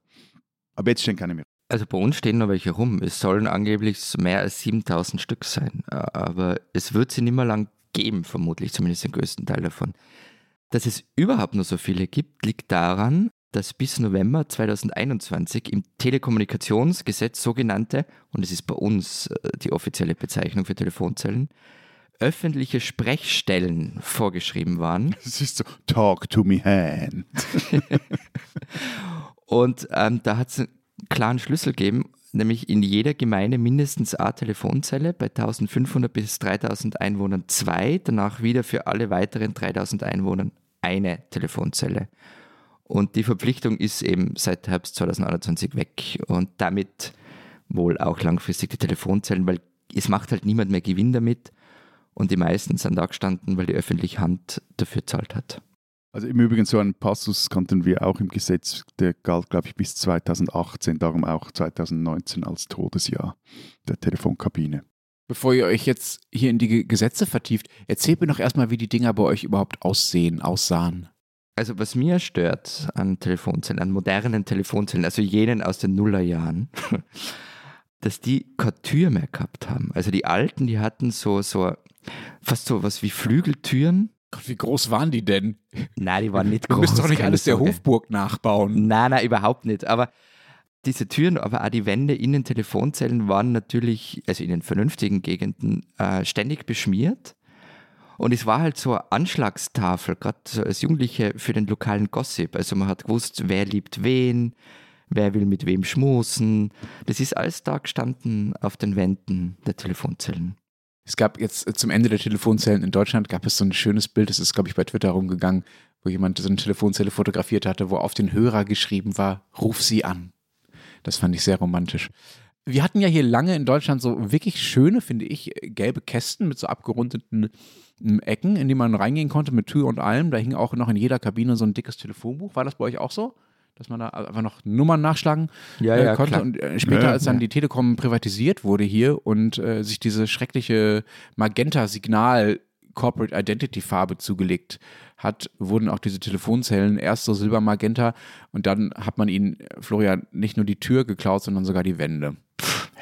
Aber jetzt stehen keine mehr. Also bei uns stehen noch welche rum. Es sollen angeblich mehr als 7000 Stück sein. Aber es wird sie nicht mehr lang geben, vermutlich, zumindest den größten Teil davon. Dass es überhaupt nur so viele gibt, liegt daran, dass bis November 2021 im Telekommunikationsgesetz sogenannte, und es ist bei uns äh, die offizielle Bezeichnung für Telefonzellen, öffentliche Sprechstellen vorgeschrieben waren. [LAUGHS] Es ist so, talk to me hand. [LAUGHS] Und ähm, da hat es einen klaren Schlüssel gegeben, nämlich in jeder Gemeinde mindestens eine Telefonzelle, bei 1500 bis 3000 Einwohnern zwei, danach wieder für alle weiteren 3000 Einwohnern eine Telefonzelle. Und die Verpflichtung ist eben seit Herbst 2021 weg und damit wohl auch langfristig die Telefonzellen, weil es macht halt niemand mehr Gewinn damit und die meisten sind da gestanden, weil die öffentliche Hand dafür zahlt hat. Also im Übrigen so einen Passus kannten wir auch im Gesetz, der galt, glaube ich, bis 2018, darum auch 2019 als Todesjahr der Telefonkabine. Bevor ihr euch jetzt hier in die Ge- Gesetze vertieft, erzählt mir doch erstmal, wie die Dinger bei euch überhaupt aussehen, aussahen. Also was mir stört an Telefonzellen, an modernen Telefonzellen, also jenen aus den Nullerjahren, [LAUGHS] dass die keine Tür mehr gehabt haben. Also die alten, die hatten so, so fast so was wie Flügeltüren. Gott, wie groß waren die denn? Nein, die waren nicht Du groß. müsst doch nicht alles der. Hofburg nachbauen. Nein, nein, überhaupt nicht. Aber diese Türen, aber auch die Wände in den Telefonzellen waren natürlich, also in den vernünftigen Gegenden, äh, ständig beschmiert. Und es war halt so eine Anschlagstafel, gerade so als Jugendliche für den lokalen Gossip. Also man hat gewusst, wer liebt wen, wer will mit wem schmusen. Das ist alles da gestanden auf den Wänden der Telefonzellen. Es gab jetzt zum Ende der Telefonzellen in Deutschland gab es so ein schönes Bild, das ist, glaube ich, bei Twitter rumgegangen, wo jemand so eine Telefonzelle fotografiert hatte, wo auf den Hörer geschrieben war, ruf sie an. Das fand ich sehr romantisch. Wir hatten ja hier lange in Deutschland so wirklich schöne, finde ich, gelbe Kästen mit so abgerundeten Ecken, in die man reingehen konnte mit Tür und allem. Da hing auch noch in jeder Kabine so ein dickes Telefonbuch. War das bei euch auch so? Dass man da einfach noch Nummern nachschlagen Ja, äh, ja, konnte. klar. Und äh, später, Ja, als dann die Telekom privatisiert wurde hier und äh, sich diese schreckliche Magenta-Signal Corporate Identity Farbe zugelegt hat, wurden auch diese Telefonzellen erst so silbermagenta und dann hat man ihnen, äh, Florian, nicht nur die Tür geklaut, sondern sogar die Wände.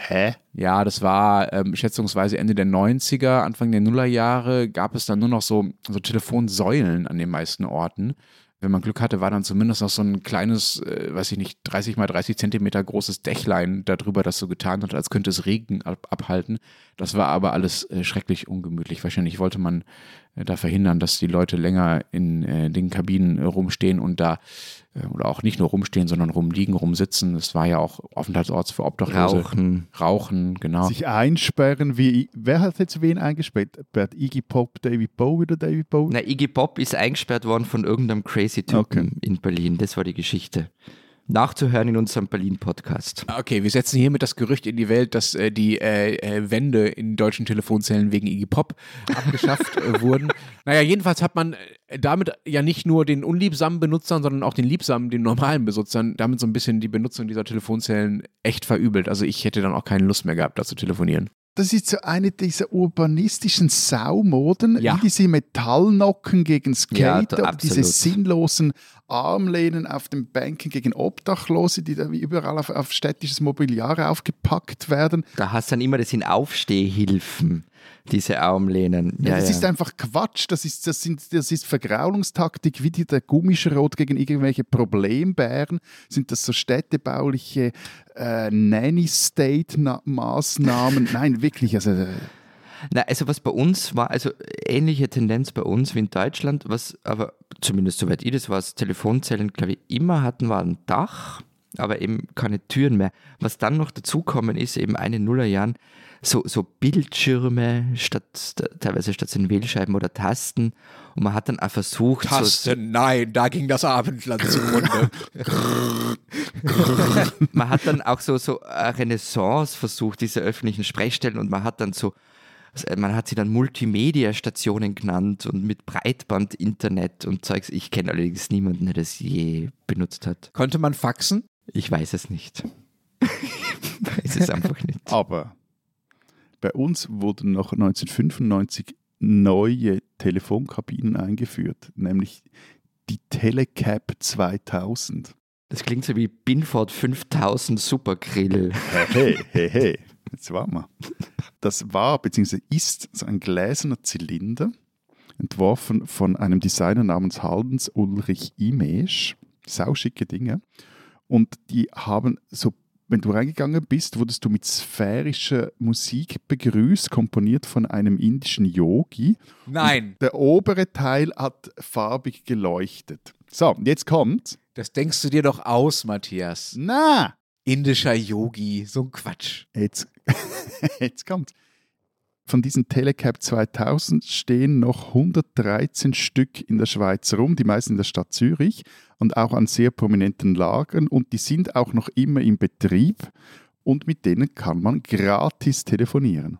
Hä? Ja, das war ähm, schätzungsweise Ende der 90er, Anfang der Nullerjahre gab es dann nur noch so, so Telefonsäulen an den meisten Orten. Wenn man Glück hatte, war dann zumindest noch so ein kleines, äh, weiß ich nicht, 30 mal 30 Zentimeter großes Dächlein darüber, das so getan hat, als könnte es Regen ab abhalten. Das war aber alles äh, schrecklich ungemütlich. Wahrscheinlich wollte man äh, da verhindern, dass die Leute länger in äh, den Kabinen äh, rumstehen und da oder auch nicht nur rumstehen, sondern rumliegen, rumsitzen. Es war ja auch Aufenthaltsort für Obdachlose. Rauchen. Rauchen, genau. Sich einsperren wie. Wer hat jetzt wen eingesperrt? Bert Iggy Pop, David Bowie oder David Bowie? Na, Iggy Pop ist eingesperrt worden von irgendeinem crazy Typen Okay. in Berlin. Das war die Geschichte. Nachzuhören in unserem Berlin-Podcast. Okay, wir setzen hiermit das Gerücht in die Welt, dass äh, die äh, äh, Wände in deutschen Telefonzellen wegen Iggy Pop abgeschafft äh, wurden. [LAUGHS] Naja, jedenfalls hat man äh, damit ja nicht nur den unliebsamen Benutzern, sondern auch den liebsamen, den normalen Benutzern, damit so ein bisschen die Benutzung dieser Telefonzellen echt verübelt. Also ich hätte dann auch keine Lust mehr gehabt, da zu telefonieren. Das ist so eine dieser urbanistischen Saumoden, Ja. wie diese Metallnocken gegen Skate Ja, oder diese sinnlosen Armlehnen auf den Bänken gegen Obdachlose, die da wie überall auf, auf städtisches Mobiliar aufgepackt werden. Da hast du dann immer das in Aufstehhilfen, diese Armlehnen. Ja, Ja, das ja. ist einfach Quatsch. Das ist, das sind, das ist Vergraulungstaktik, wie die, der Gummischrot gegen irgendwelche Problembären. Sind das so städtebauliche äh, Nanny-State-Maßnahmen? Nein, wirklich. Also, äh, Na, also was bei uns war, also ähnliche Tendenz bei uns wie in Deutschland, was aber zumindest soweit ich das weiß, Telefonzellen, glaube ich, immer hatten, war ein Dach, aber eben keine Türen mehr. Was dann noch dazukommen ist, eben eine Nullerjahren, so, so Bildschirme statt teilweise statt den Wählscheiben oder Tasten. Und man hat dann auch versucht, so, nein, da ging das Abendland zugrunde. [LAUGHS] man hat dann auch so, so eine Renaissance versucht, diese öffentlichen Sprechstellen und man hat dann so, man hat sie dann Multimedia-Stationen genannt und mit Breitband-Internet und Zeugs. Ich kenne allerdings niemanden, der das je benutzt hat. Konnte man faxen? Ich weiß es nicht. [LAUGHS] ich weiß es einfach nicht. aber bei uns wurden noch 1995 neue Telefonkabinen eingeführt, nämlich die Telecap 2000. Das klingt so wie Binford 5000 Supergrill. Hey, hey, hey, jetzt war mal. Das war bzw. ist so ein gläserner Zylinder, entworfen von einem Designer namens Hans Ulrich Imesch. Sauschicke Dinge. Und die haben so, wenn du reingegangen bist, wurdest du mit sphärischer Musik begrüßt, komponiert von einem indischen Yogi. Nein. Der obere Teil hat farbig geleuchtet. So, jetzt kommt. Das denkst du dir doch aus, Matthias. Na, Indischer Yogi, so ein Quatsch. Jetzt, [LAUGHS] jetzt kommt. Von diesen Telecap 2000 stehen noch 113 Stück in der Schweiz rum, die meisten in der Stadt Zürich und auch an sehr prominenten Lagern und die sind auch noch immer im Betrieb und mit denen kann man gratis telefonieren.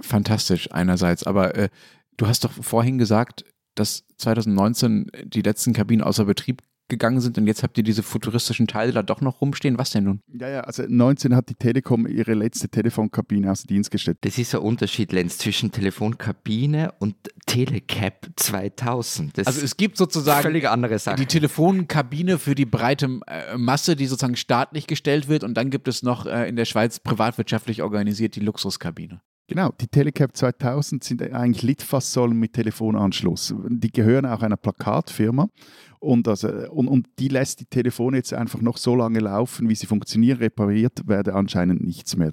Fantastisch einerseits, aber äh, du hast doch vorhin gesagt, dass 2019 die letzten Kabinen außer Betrieb gegangen sind und jetzt habt ihr diese futuristischen Teile da doch noch rumstehen. Was denn nun? Ja, ja, also 19 hat die Telekom ihre letzte Telefonkabine außer Dienst gestellt. Das ist ein Unterschied, Lenz, zwischen Telefonkabine und Telecap 2000. Das Also es gibt sozusagen völlig andere Sache. die Telefonkabine für die breite äh, Masse, die sozusagen staatlich gestellt wird und dann gibt es noch äh, in der Schweiz privatwirtschaftlich organisiert die Luxuskabine. Genau, die Telecap 2000 sind eigentlich Litfaßsäulen mit Telefonanschluss. Die gehören auch einer Plakatfirma und, also, und, und die lässt die Telefone jetzt einfach noch so lange laufen, wie sie funktionieren. Repariert werde anscheinend nichts mehr.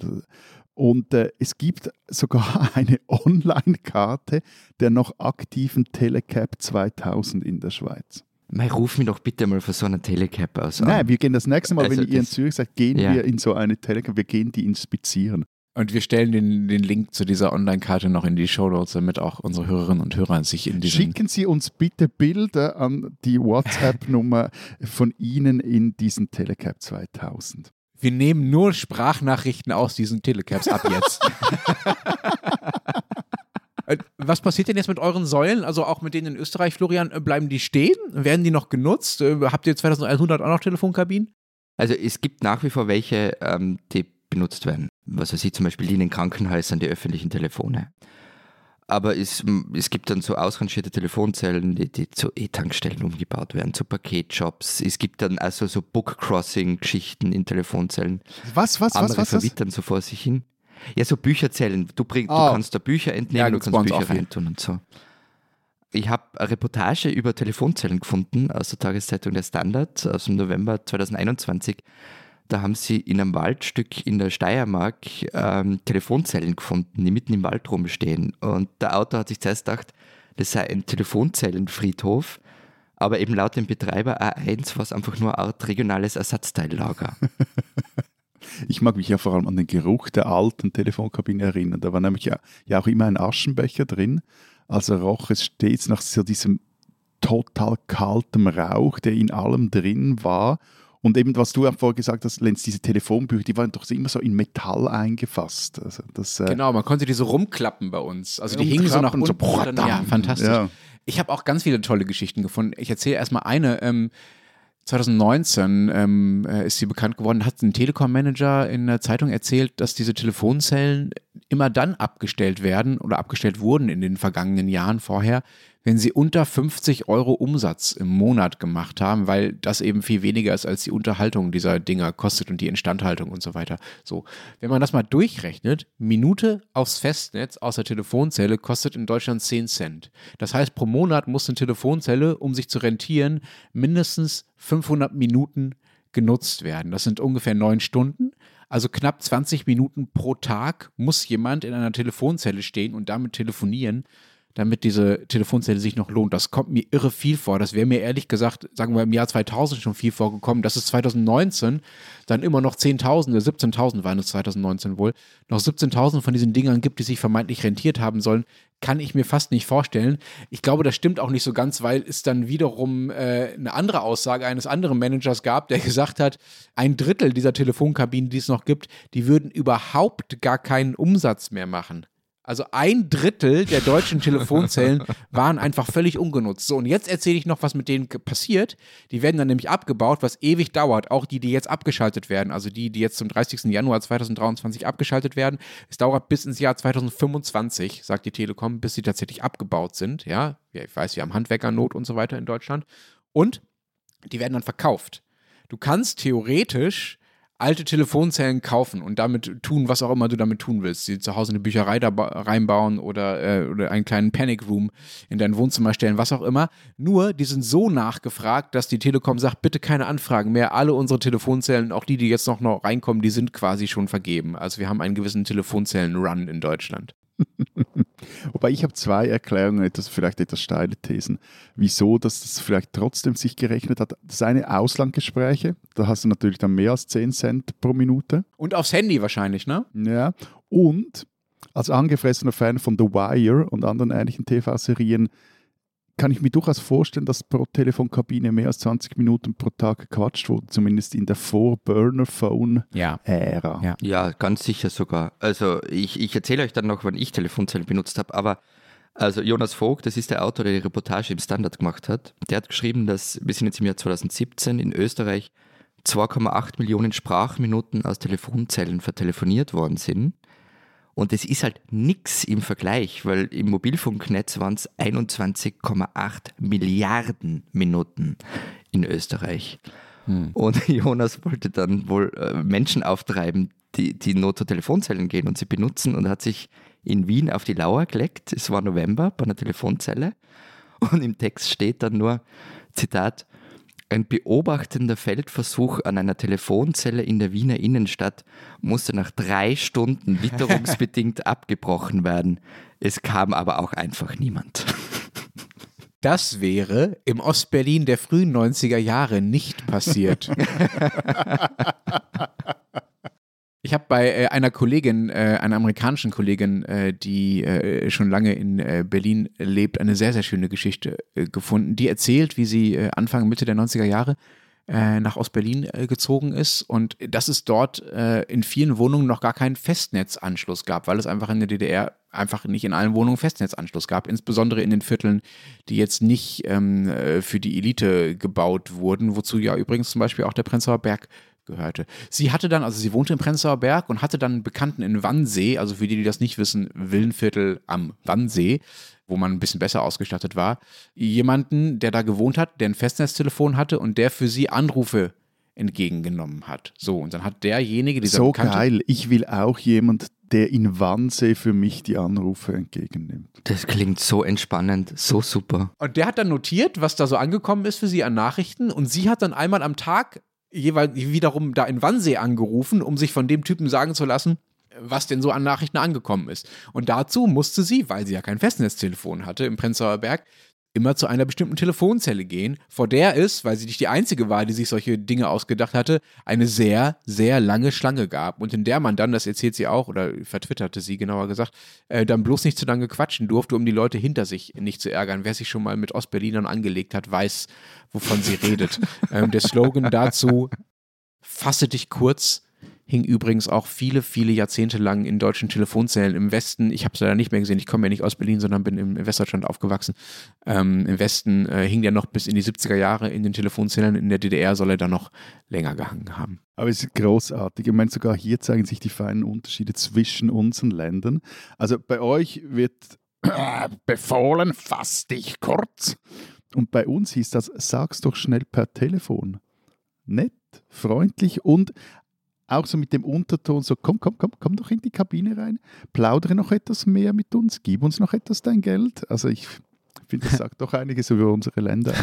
Und äh, es gibt sogar [LAUGHS] eine Online-Karte der noch aktiven Telecap 2000 in der Schweiz. Mei, ruf mich doch bitte mal für so eine Telecap aus. Nein, wir gehen das nächste Mal, Also wenn ihr in Zürich seid, gehen Ja. wir in so eine Telecap, wir gehen die inspizieren. Und wir stellen den, den Link zu dieser Online-Karte noch in die Show Notes, damit auch unsere Hörerinnen und Hörer sich in diesen Schicken Sie uns bitte Bilder an die WhatsApp-Nummer von Ihnen in diesen Telecap 2000. Wir nehmen nur Sprachnachrichten aus diesen Telecaps ab jetzt. [LAUGHS] Äh, Was passiert denn jetzt mit euren Säulen? Also auch mit denen in Österreich, Florian, äh, bleiben die stehen? Werden die noch genutzt? Äh, Habt ihr 2100 auch noch Telefonkabinen? Also es gibt nach wie vor welche, ähm, die benutzt werden. Was weiß ich, zum Beispiel die in den Krankenhäusern, die öffentlichen Telefone. Aber es, es gibt dann so ausrangierte Telefonzellen, die, die zu E-Tankstellen umgebaut werden, zu Paketjobs. Es gibt dann also so Book-Crossing-Geschichten in Telefonzellen. Was, was, was, Andere was? was? verwittern so vor sich hin. Ja, so Bücherzellen. Du, bring, Ah. du kannst da Bücher Ja, entnehmen, du gibt's bei kannst Bücher reintun und so. Ich habe eine Reportage über Telefonzellen gefunden aus der Tageszeitung Der Standard aus dem November 2021. Da haben sie in einem Waldstück in der Steiermark ähm, Telefonzellen gefunden, die mitten im Wald rumstehen. Und der Autor hat sich zuerst gedacht, das sei ein Telefonzellenfriedhof, aber eben laut dem Betreiber A1 war es einfach nur eine Art regionales Ersatzteillager. [LAUGHS] Ich mag mich ja vor allem an den Geruch der alten Telefonkabine erinnern. Da war nämlich ja, ja auch immer ein Aschenbecher drin. Also roch es stets nach so diesem total kaltem Rauch, der in allem drin war. Und eben, was du ja vorher gesagt hast, Lenz, diese Telefonbücher, die waren doch immer so in Metall eingefasst. Also das, äh, Genau, man konnte die so rumklappen bei uns. Also die hingen so nach unten. so und dann, ja, fantastisch. Ja. Ich habe auch ganz viele tolle Geschichten gefunden. Ich erzähle erstmal eine. Ähm, 2019 ähm, äh, ist sie bekannt geworden, hat ein Telekom-Manager in der Zeitung erzählt, dass diese Telefonzellen immer dann abgestellt werden oder abgestellt wurden in den vergangenen Jahren vorher, wenn sie unter 50 Euro Umsatz im Monat gemacht haben, weil das eben viel weniger ist, als die Unterhaltung dieser Dinger kostet und die Instandhaltung und so weiter. So, wenn man das mal durchrechnet, Minute aufs Festnetz aus der Telefonzelle kostet in Deutschland 10 Cent. Das heißt, pro Monat muss eine Telefonzelle, um sich zu rentieren, mindestens 500 Minuten genutzt werden. Das sind ungefähr neun Stunden. Also knapp 20 Minuten pro Tag muss jemand in einer Telefonzelle stehen und damit telefonieren, damit diese Telefonzelle sich noch lohnt. Das kommt mir irre viel vor. Das wäre mir ehrlich gesagt, sagen wir im Jahr 2000 schon viel vorgekommen. Dass es 2019 dann immer noch 10.000 oder 17.000 waren es 2019 wohl, noch 17.000 von diesen Dingern gibt, die sich vermeintlich rentiert haben sollen, kann ich mir fast nicht vorstellen. Ich glaube, das stimmt auch nicht so ganz, weil es dann wiederum äh, eine andere Aussage eines anderen Managers gab, der gesagt hat, ein Drittel dieser Telefonkabinen, die es noch gibt, die würden überhaupt gar keinen Umsatz mehr machen. Also ein Drittel der deutschen Telefonzellen [LAUGHS] waren einfach völlig ungenutzt. So, und jetzt erzähle ich noch, was mit denen passiert. Die werden dann nämlich abgebaut, was ewig dauert. Auch die, die jetzt abgeschaltet werden, also die, die jetzt zum 30. Januar 2023 abgeschaltet werden. Es dauert bis ins Jahr 2025, sagt die Telekom, bis sie tatsächlich abgebaut sind. Ja, ja ich weiß, wir haben Handwerkernot und so weiter in Deutschland. Und die werden dann verkauft. Du kannst theoretisch alte Telefonzellen kaufen und damit tun, was auch immer du damit tun willst. Sie zu Hause eine Bücherei da ba- reinbauen oder, äh, oder einen kleinen Panic Room in dein Wohnzimmer stellen, was auch immer. Nur, die sind so nachgefragt, dass die Telekom sagt, bitte keine Anfragen mehr. Alle unsere Telefonzellen, auch die, die jetzt noch, noch reinkommen, die sind quasi schon vergeben. Also wir haben einen gewissen Telefonzellen-Run in Deutschland. [LAUGHS] Wobei ich habe zwei Erklärungen, etwas, vielleicht etwas steile Thesen, wieso dass das vielleicht trotzdem sich gerechnet hat. Das eine Auslandgespräche, da hast du natürlich dann mehr als 10 Cent pro Minute. Und aufs Handy wahrscheinlich, ne? Ja. Und als angefressener Fan von The Wire und anderen ähnlichen TV-Serien kann ich mir durchaus vorstellen, dass pro Telefonkabine mehr als 20 Minuten pro Tag gequatscht wurde, zumindest in der Vor-Burner-Phone-Ära. Ja. Ja. Ja, ganz sicher sogar. Also ich, ich erzähle euch dann noch, wann ich Telefonzellen benutzt habe, aber Also Jonas Vogt, das ist der Autor, der die Reportage im Standard gemacht hat, der hat geschrieben, dass wir sind jetzt im Jahr 2017 in Österreich 2,8 Millionen Sprachminuten aus Telefonzellen vertelefoniert worden sind. Und das ist halt nichts im Vergleich, weil im Mobilfunknetz waren es 21,8 Milliarden Minuten in Österreich. Hm. Und [LAUGHS] Jonas wollte dann wohl äh, Menschen auftreiben, die, die nur zu Telefonzellen gehen und sie benutzen und hat sich in Wien auf die Lauer gelegt. Es war November bei einer Telefonzelle. Und im Text steht dann nur, Zitat, ein beobachtender Feldversuch an einer Telefonzelle in der Wiener Innenstadt musste nach drei Stunden witterungsbedingt [LAUGHS] abgebrochen werden. Es kam aber auch einfach niemand. Das wäre im Ostberlin der frühen 90er Jahre nicht passiert. [LAUGHS] Ich habe bei äh, einer Kollegin, äh, einer amerikanischen Kollegin, äh, die äh, schon lange in äh, Berlin lebt, eine sehr, sehr schöne Geschichte äh, gefunden. Die erzählt, wie sie Anfang, Mitte der 90er Jahre nach Ostberlin gezogen ist und dass es dort in vielen Wohnungen noch gar keinen Festnetzanschluss gab, weil es einfach in der DDR einfach nicht in allen Wohnungen Festnetzanschluss gab, insbesondere in den Vierteln, die jetzt nicht ähm, für die Elite gebaut wurden, wozu ja übrigens zum Beispiel auch der Prenzlauer Berg gehörte. Sie hatte dann, also sie wohnte im Prenzlauer Berg und hatte dann einen Bekannten in Wannsee, also für die, die das nicht wissen, Villenviertel am Wannsee, wo man ein bisschen besser ausgestattet war, jemanden, der da gewohnt hat, der ein Festnetztelefon hatte und der für sie Anrufe entgegengenommen hat. So, und dann hat derjenige, dieser So Bekannte, geil, ich will auch jemand, der in Wannsee für mich die Anrufe entgegennimmt. Das klingt so entspannend, so super. Und der hat dann notiert, was da so angekommen ist für sie an Nachrichten und sie hat dann einmal am Tag jeweils wiederum da in Wannsee angerufen, um sich von dem Typen sagen zu lassen, was denn so an Nachrichten angekommen ist. Und dazu musste sie, weil sie ja kein Festnetztelefon hatte im Prenzlauer Berg, immer zu einer bestimmten Telefonzelle gehen, vor der es, weil sie nicht die einzige war, die sich solche Dinge ausgedacht hatte, eine sehr, sehr lange Schlange gab und in der man dann, das erzählt sie auch, oder vertwitterte sie genauer gesagt, äh, dann bloß nicht zu lange quatschen durfte, um die Leute hinter sich nicht zu ärgern. Wer sich schon mal mit Ostberlinern angelegt hat, weiß, wovon sie redet. [LAUGHS] ähm, der Slogan dazu, fasse dich kurz, hing übrigens auch viele, viele Jahrzehnte lang in deutschen Telefonzellen im Westen. Ich habe es leider nicht mehr gesehen. Ich komme ja nicht aus Berlin, sondern bin im Westdeutschland aufgewachsen. Ähm, Im Westen äh, hing der noch bis in die 70er Jahre in den Telefonzellen. In der DDR soll er dann noch länger gehangen haben. Aber es ist großartig. Ich meine, sogar hier zeigen sich die feinen Unterschiede zwischen unseren Ländern. Also bei euch wird [COUGHS] befohlen, fass dich kurz. Und bei uns hieß das, sag's doch schnell per Telefon. Nett, freundlich und auch so mit dem Unterton, so komm, komm, komm, komm doch in die Kabine rein, plaudere noch etwas mehr mit uns, gib uns noch etwas dein Geld. Also ich finde, das sagt doch einiges über unsere Länder.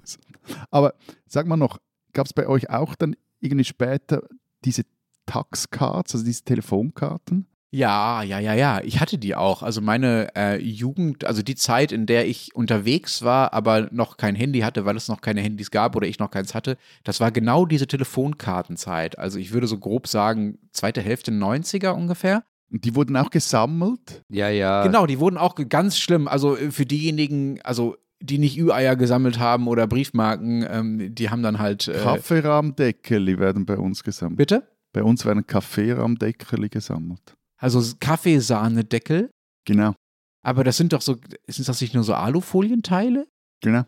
[LAUGHS] Aber sag mal noch, gab es bei euch auch dann irgendwie später diese Taxcards, also diese Telefonkarten? Ja, ja, ja, ja. Ich hatte die auch. Also meine äh, Jugend, also die Zeit, in der ich unterwegs war, aber noch kein Handy hatte, weil es noch keine Handys gab oder ich noch keins hatte, das war genau diese Telefonkartenzeit. Also ich würde so grob sagen, zweite Hälfte 90er ungefähr. Und die wurden auch gesammelt? Ja, ja. Genau, die wurden auch ganz schlimm. Also äh, für diejenigen, also die nicht Ü-Eier gesammelt haben oder Briefmarken, ähm, die haben dann halt. Äh, Kaffeerahmdeckel werden bei uns gesammelt. Bitte? Bei uns werden Kaffeerahmdeckel gesammelt. Also Kaffeesahnedeckel. Genau. Aber das sind doch so, sind das nicht nur so Alufolienteile? Genau.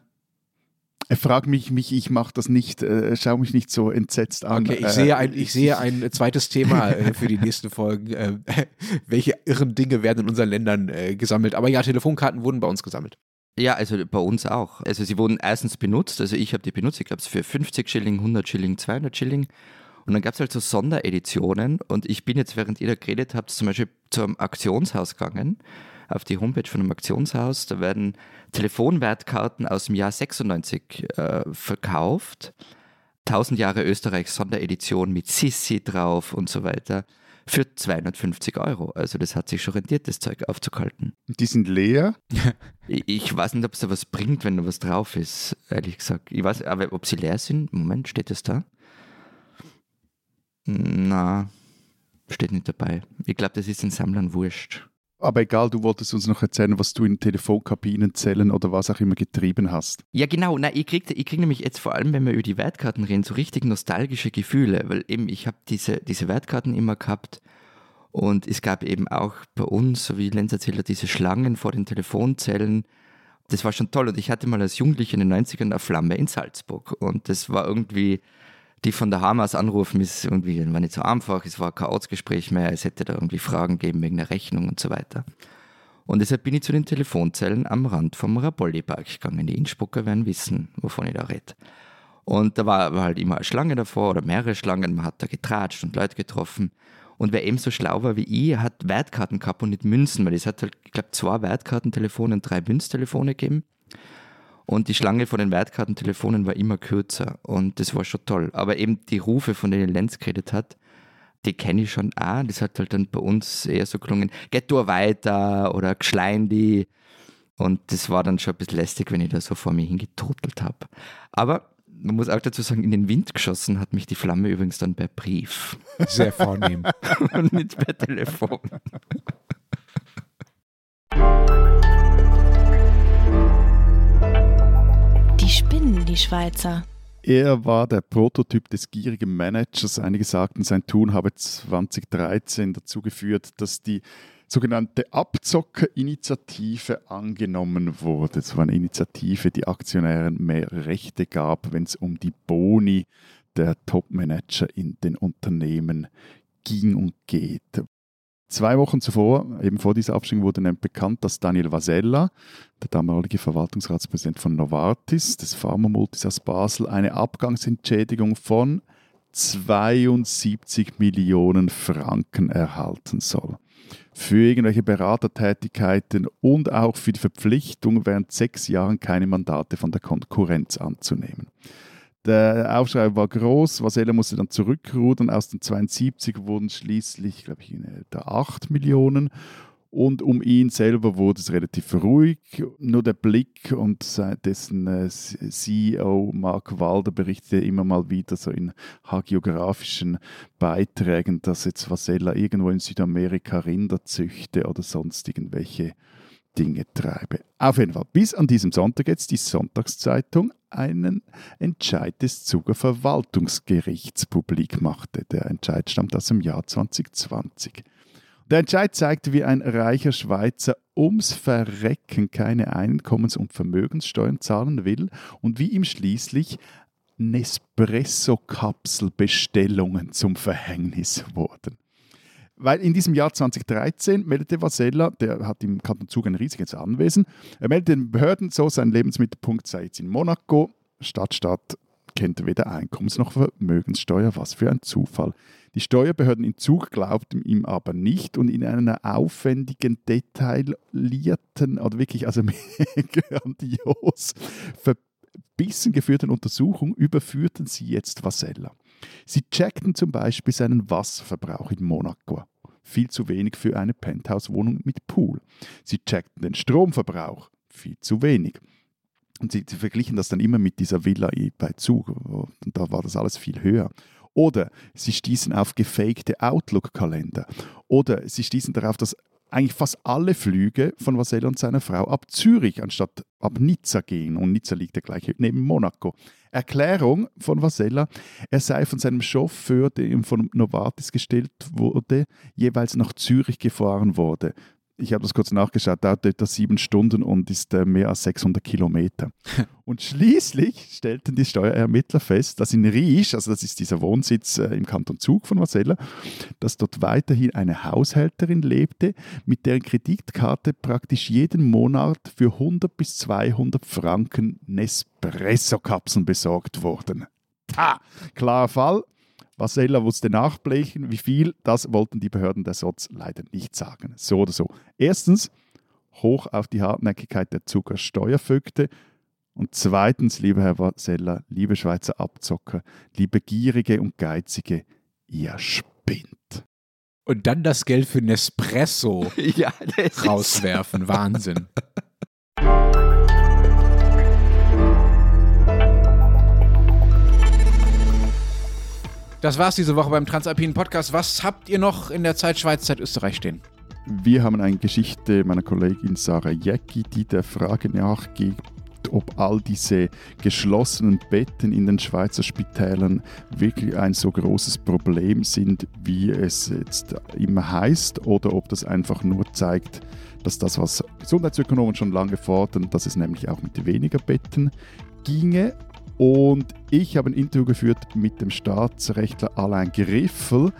Er fragt mich, mich ich mache das nicht, äh, schau mich nicht so entsetzt an. Okay, ich, äh, sehe, ein, ich sehe ein zweites Thema äh, für die nächsten Folgen. Äh, [LAUGHS] welche irren Dinge werden in unseren Ländern äh, gesammelt? Aber ja, Telefonkarten wurden bei uns gesammelt. Ja, also bei uns auch. Also sie wurden erstens benutzt, also ich habe die benutzt, ich glaube es für 50 Schilling, 100 Schilling, 200 Schilling. Und dann gab es halt so Sondereditionen und ich bin jetzt, während ihr da geredet habt, zum Beispiel zum Auktionshaus gegangen, auf die Homepage von einem Auktionshaus. Da werden Telefonwertkarten aus dem Jahr 96 äh, verkauft. 1000 Jahre Österreich Sonderedition mit Sissi drauf und so weiter. Für 250 Euro. Also das hat sich schon rentiert, das Zeug aufzukalten. Die sind leer? [LAUGHS] ich, ich weiß nicht, ob es da was bringt, wenn da was drauf ist, ehrlich gesagt. Ich weiß, aber ob sie leer sind, Moment, steht das da? Na, steht nicht dabei. Ich glaube, das ist den Sammlern wurscht. Aber egal, du wolltest uns noch erzählen, was du in Telefonkabinenzellen oder was auch immer getrieben hast. Ja, genau. Nein, ich kriege ich krieg nämlich jetzt vor allem, wenn wir über die Wertkarten reden, so richtig nostalgische Gefühle, weil eben ich habe diese, diese Wertkarten immer gehabt Und es gab eben auch bei uns, so wie Lenz erzählt hat, diese Schlangen vor den Telefonzellen. Das war schon toll. Und ich hatte mal als Jugendlicher in den 90ern eine Flamme in Salzburg. Und das war irgendwie, die von der Hamas anrufen, ist irgendwie war nicht so einfach. Es war kein Ortsgespräch mehr. Es hätte da irgendwie Fragen geben wegen der Rechnung und so weiter. Und deshalb bin ich zu den Telefonzellen am Rand vom Rabolli-Park gegangen. Die Innsbrucker werden wissen, wovon ich da rede. Und da war, halt immer eine Schlange davor oder mehrere Schlangen. Man hat da getratscht und Leute getroffen. Und wer eben so schlau war wie ich, hat Wertkarten gehabt und nicht Münzen, weil es hat halt, ich glaube, zwei Wertkartentelefone und drei Münztelefone gegeben. Und die Schlange von den Wertkartentelefonen war immer kürzer und das war schon toll. Aber eben die Rufe, von denen Lenz geredet hat, die kenne ich schon auch. Das hat halt dann bei uns eher so gelungen, geht du weiter oder geschlein die. Und das war dann schon ein bisschen lästig, wenn ich da so vor mir hingetotelt habe. Aber man muss auch dazu sagen, in den Wind geschossen hat mich die Flamme übrigens dann per Brief. Sehr vornehm. [LAUGHS] Und nicht per Telefon. Spinnen, die Schweizer. Er war der Prototyp des gierigen Managers. Einige sagten, sein Tun habe 2013 dazu geführt, dass die sogenannte Abzockerinitiative angenommen wurde. Es war eine Initiative, die Aktionären mehr Rechte gab, wenn es um die Boni der Topmanager in den Unternehmen ging und geht. Zwei Wochen zuvor, eben vor dieser Abstimmung, wurde nämlich bekannt, dass Daniel Vasella, der damalige Verwaltungsratspräsident von Novartis, des Pharmamultis aus Basel, eine Abgangsentschädigung von 72 Millionen Franken erhalten soll für irgendwelche Beratertätigkeiten und auch für die Verpflichtung, während sechs Jahren keine Mandate von der Konkurrenz anzunehmen. Der Aufschrei war groß, Vasella musste dann zurückrudern. Aus den 72 wurden schließlich, glaube ich, etwa 8 Millionen und um ihn selber wurde es relativ ruhig. Nur der Blick und dessen äh, CEO Mark Walder berichtete immer mal wieder so in hagiografischen Beiträgen, dass jetzt Vasella irgendwo in Südamerika Rinder züchte oder sonst irgendwelche Dinge treibe. Auf jeden Fall, bis an diesem Sonntag jetzt die Sonntagszeitung einen Entscheid des Zuger Verwaltungsgerichts publik machte. Der Entscheid stammt aus dem Jahr 2020. Der Entscheid zeigte, wie ein reicher Schweizer ums Verrecken keine Einkommens- und Vermögenssteuern zahlen will und wie ihm schließlich Nespresso-Kapselbestellungen zum Verhängnis wurden. Weil in diesem Jahr 2013 meldete Vasella, der hat im Kanton Zug ein riesiges Anwesen, er meldete den Behörden so, sein Lebensmittelpunkt sei jetzt in Monaco, Stadtstadt kennt weder Einkommens- noch Vermögenssteuer, was für ein Zufall. Die Steuerbehörden in Zug glaubten ihm aber nicht und in einer aufwendigen, detaillierten oder wirklich also [LAUGHS] grandios verbissen geführten Untersuchung überführten sie jetzt Vasella. Sie checkten zum Beispiel seinen Wasserverbrauch in Monaco. Viel zu wenig für eine Penthouse-Wohnung mit Pool. Sie checkten den Stromverbrauch. Viel zu wenig. Und sie, sie, verglichen das dann immer mit dieser Villa bei Zug. Und da war das alles viel höher. Oder sie stießen auf gefakte Outlook-Kalender. Oder sie stießen darauf, dass eigentlich fast alle Flüge von Vasella und seiner Frau ab Zürich anstatt ab Nizza gehen. Und Nizza liegt ja gleich neben Monaco. Erklärung von Vasella, er sei von seinem Chauffeur, der ihm von Novartis gestellt wurde, jeweils nach Zürich gefahren wurde ich habe das kurz nachgeschaut, dauert etwa sieben Stunden und ist äh, mehr als 600 Kilometer. [LAUGHS] und schließlich stellten die Steuerermittler fest, dass in Riesch, also das ist dieser Wohnsitz äh, im Kanton Zug von Marcella, dass dort weiterhin eine Haushälterin lebte, mit deren Kreditkarte praktisch jeden Monat für 100 bis 200 Franken Nespresso-Kapseln besorgt wurden. Ha, klarer Fall. Vasella wusste nachblechen. Wie viel, das wollten die Behörden der SOZ leider nicht sagen. So oder so. Erstens, hoch auf die Hartnäckigkeit der Zuckersteuervögte. Und zweitens, lieber Herr Vasella, liebe Schweizer Abzocker, liebe Gierige und Geizige, ihr spinnt. Und dann das Geld für Nespresso [LAUGHS] ja, rauswerfen. Wahnsinn. [LAUGHS] Das war's diese Woche beim Transalpinen Podcast. Was habt ihr noch in der Zeit Schweiz, Zeit Österreich stehen? Wir haben eine Geschichte meiner Kollegin Sarah Jäcki, die der Frage nachgeht, ob all diese geschlossenen Betten in den Schweizer Spitälern wirklich ein so großes Problem sind, wie es jetzt immer heißt, oder ob das einfach nur zeigt, dass das, was Gesundheitsökonomen schon lange fordern, dass es nämlich auch mit weniger Betten ginge. Und ich habe ein Interview geführt mit dem Staatsrechtler Alain Griffel,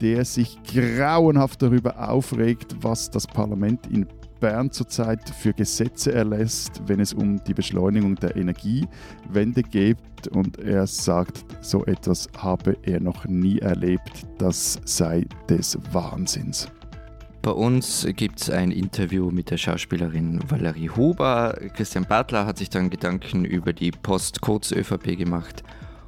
der sich grauenhaft darüber aufregt, was das Parlament in Bern zurzeit für Gesetze erlässt, wenn es um die Beschleunigung der Energiewende geht. Und er sagt, so etwas habe er noch nie erlebt. Das sei des Wahnsinns. Bei uns gibt es ein Interview mit der Schauspielerin Valerie Huber. Christian Bartler hat sich dann Gedanken über die Post-Kurz-ÖVP gemacht.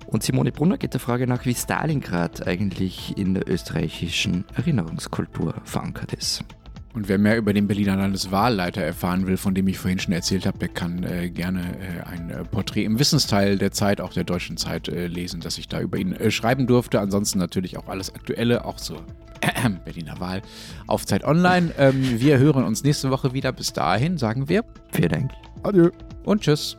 Und Simone Brunner geht der Frage nach, wie Stalingrad eigentlich in der österreichischen Erinnerungskultur verankert ist. Und wer mehr über den Berliner Landeswahlleiter erfahren will, von dem ich vorhin schon erzählt habe, der kann äh, gerne äh, ein äh, Porträt im Wissensteil der Zeit, auch der deutschen Zeit, äh, lesen, dass ich da über ihn äh, schreiben durfte. Ansonsten natürlich auch alles Aktuelle, auch zur [CLEARS THROAT] Berliner Wahl auf Zeit Online. Ähm, wir hören uns nächste Woche wieder. Bis dahin sagen wir Vielen Dank. Adieu. Und tschüss.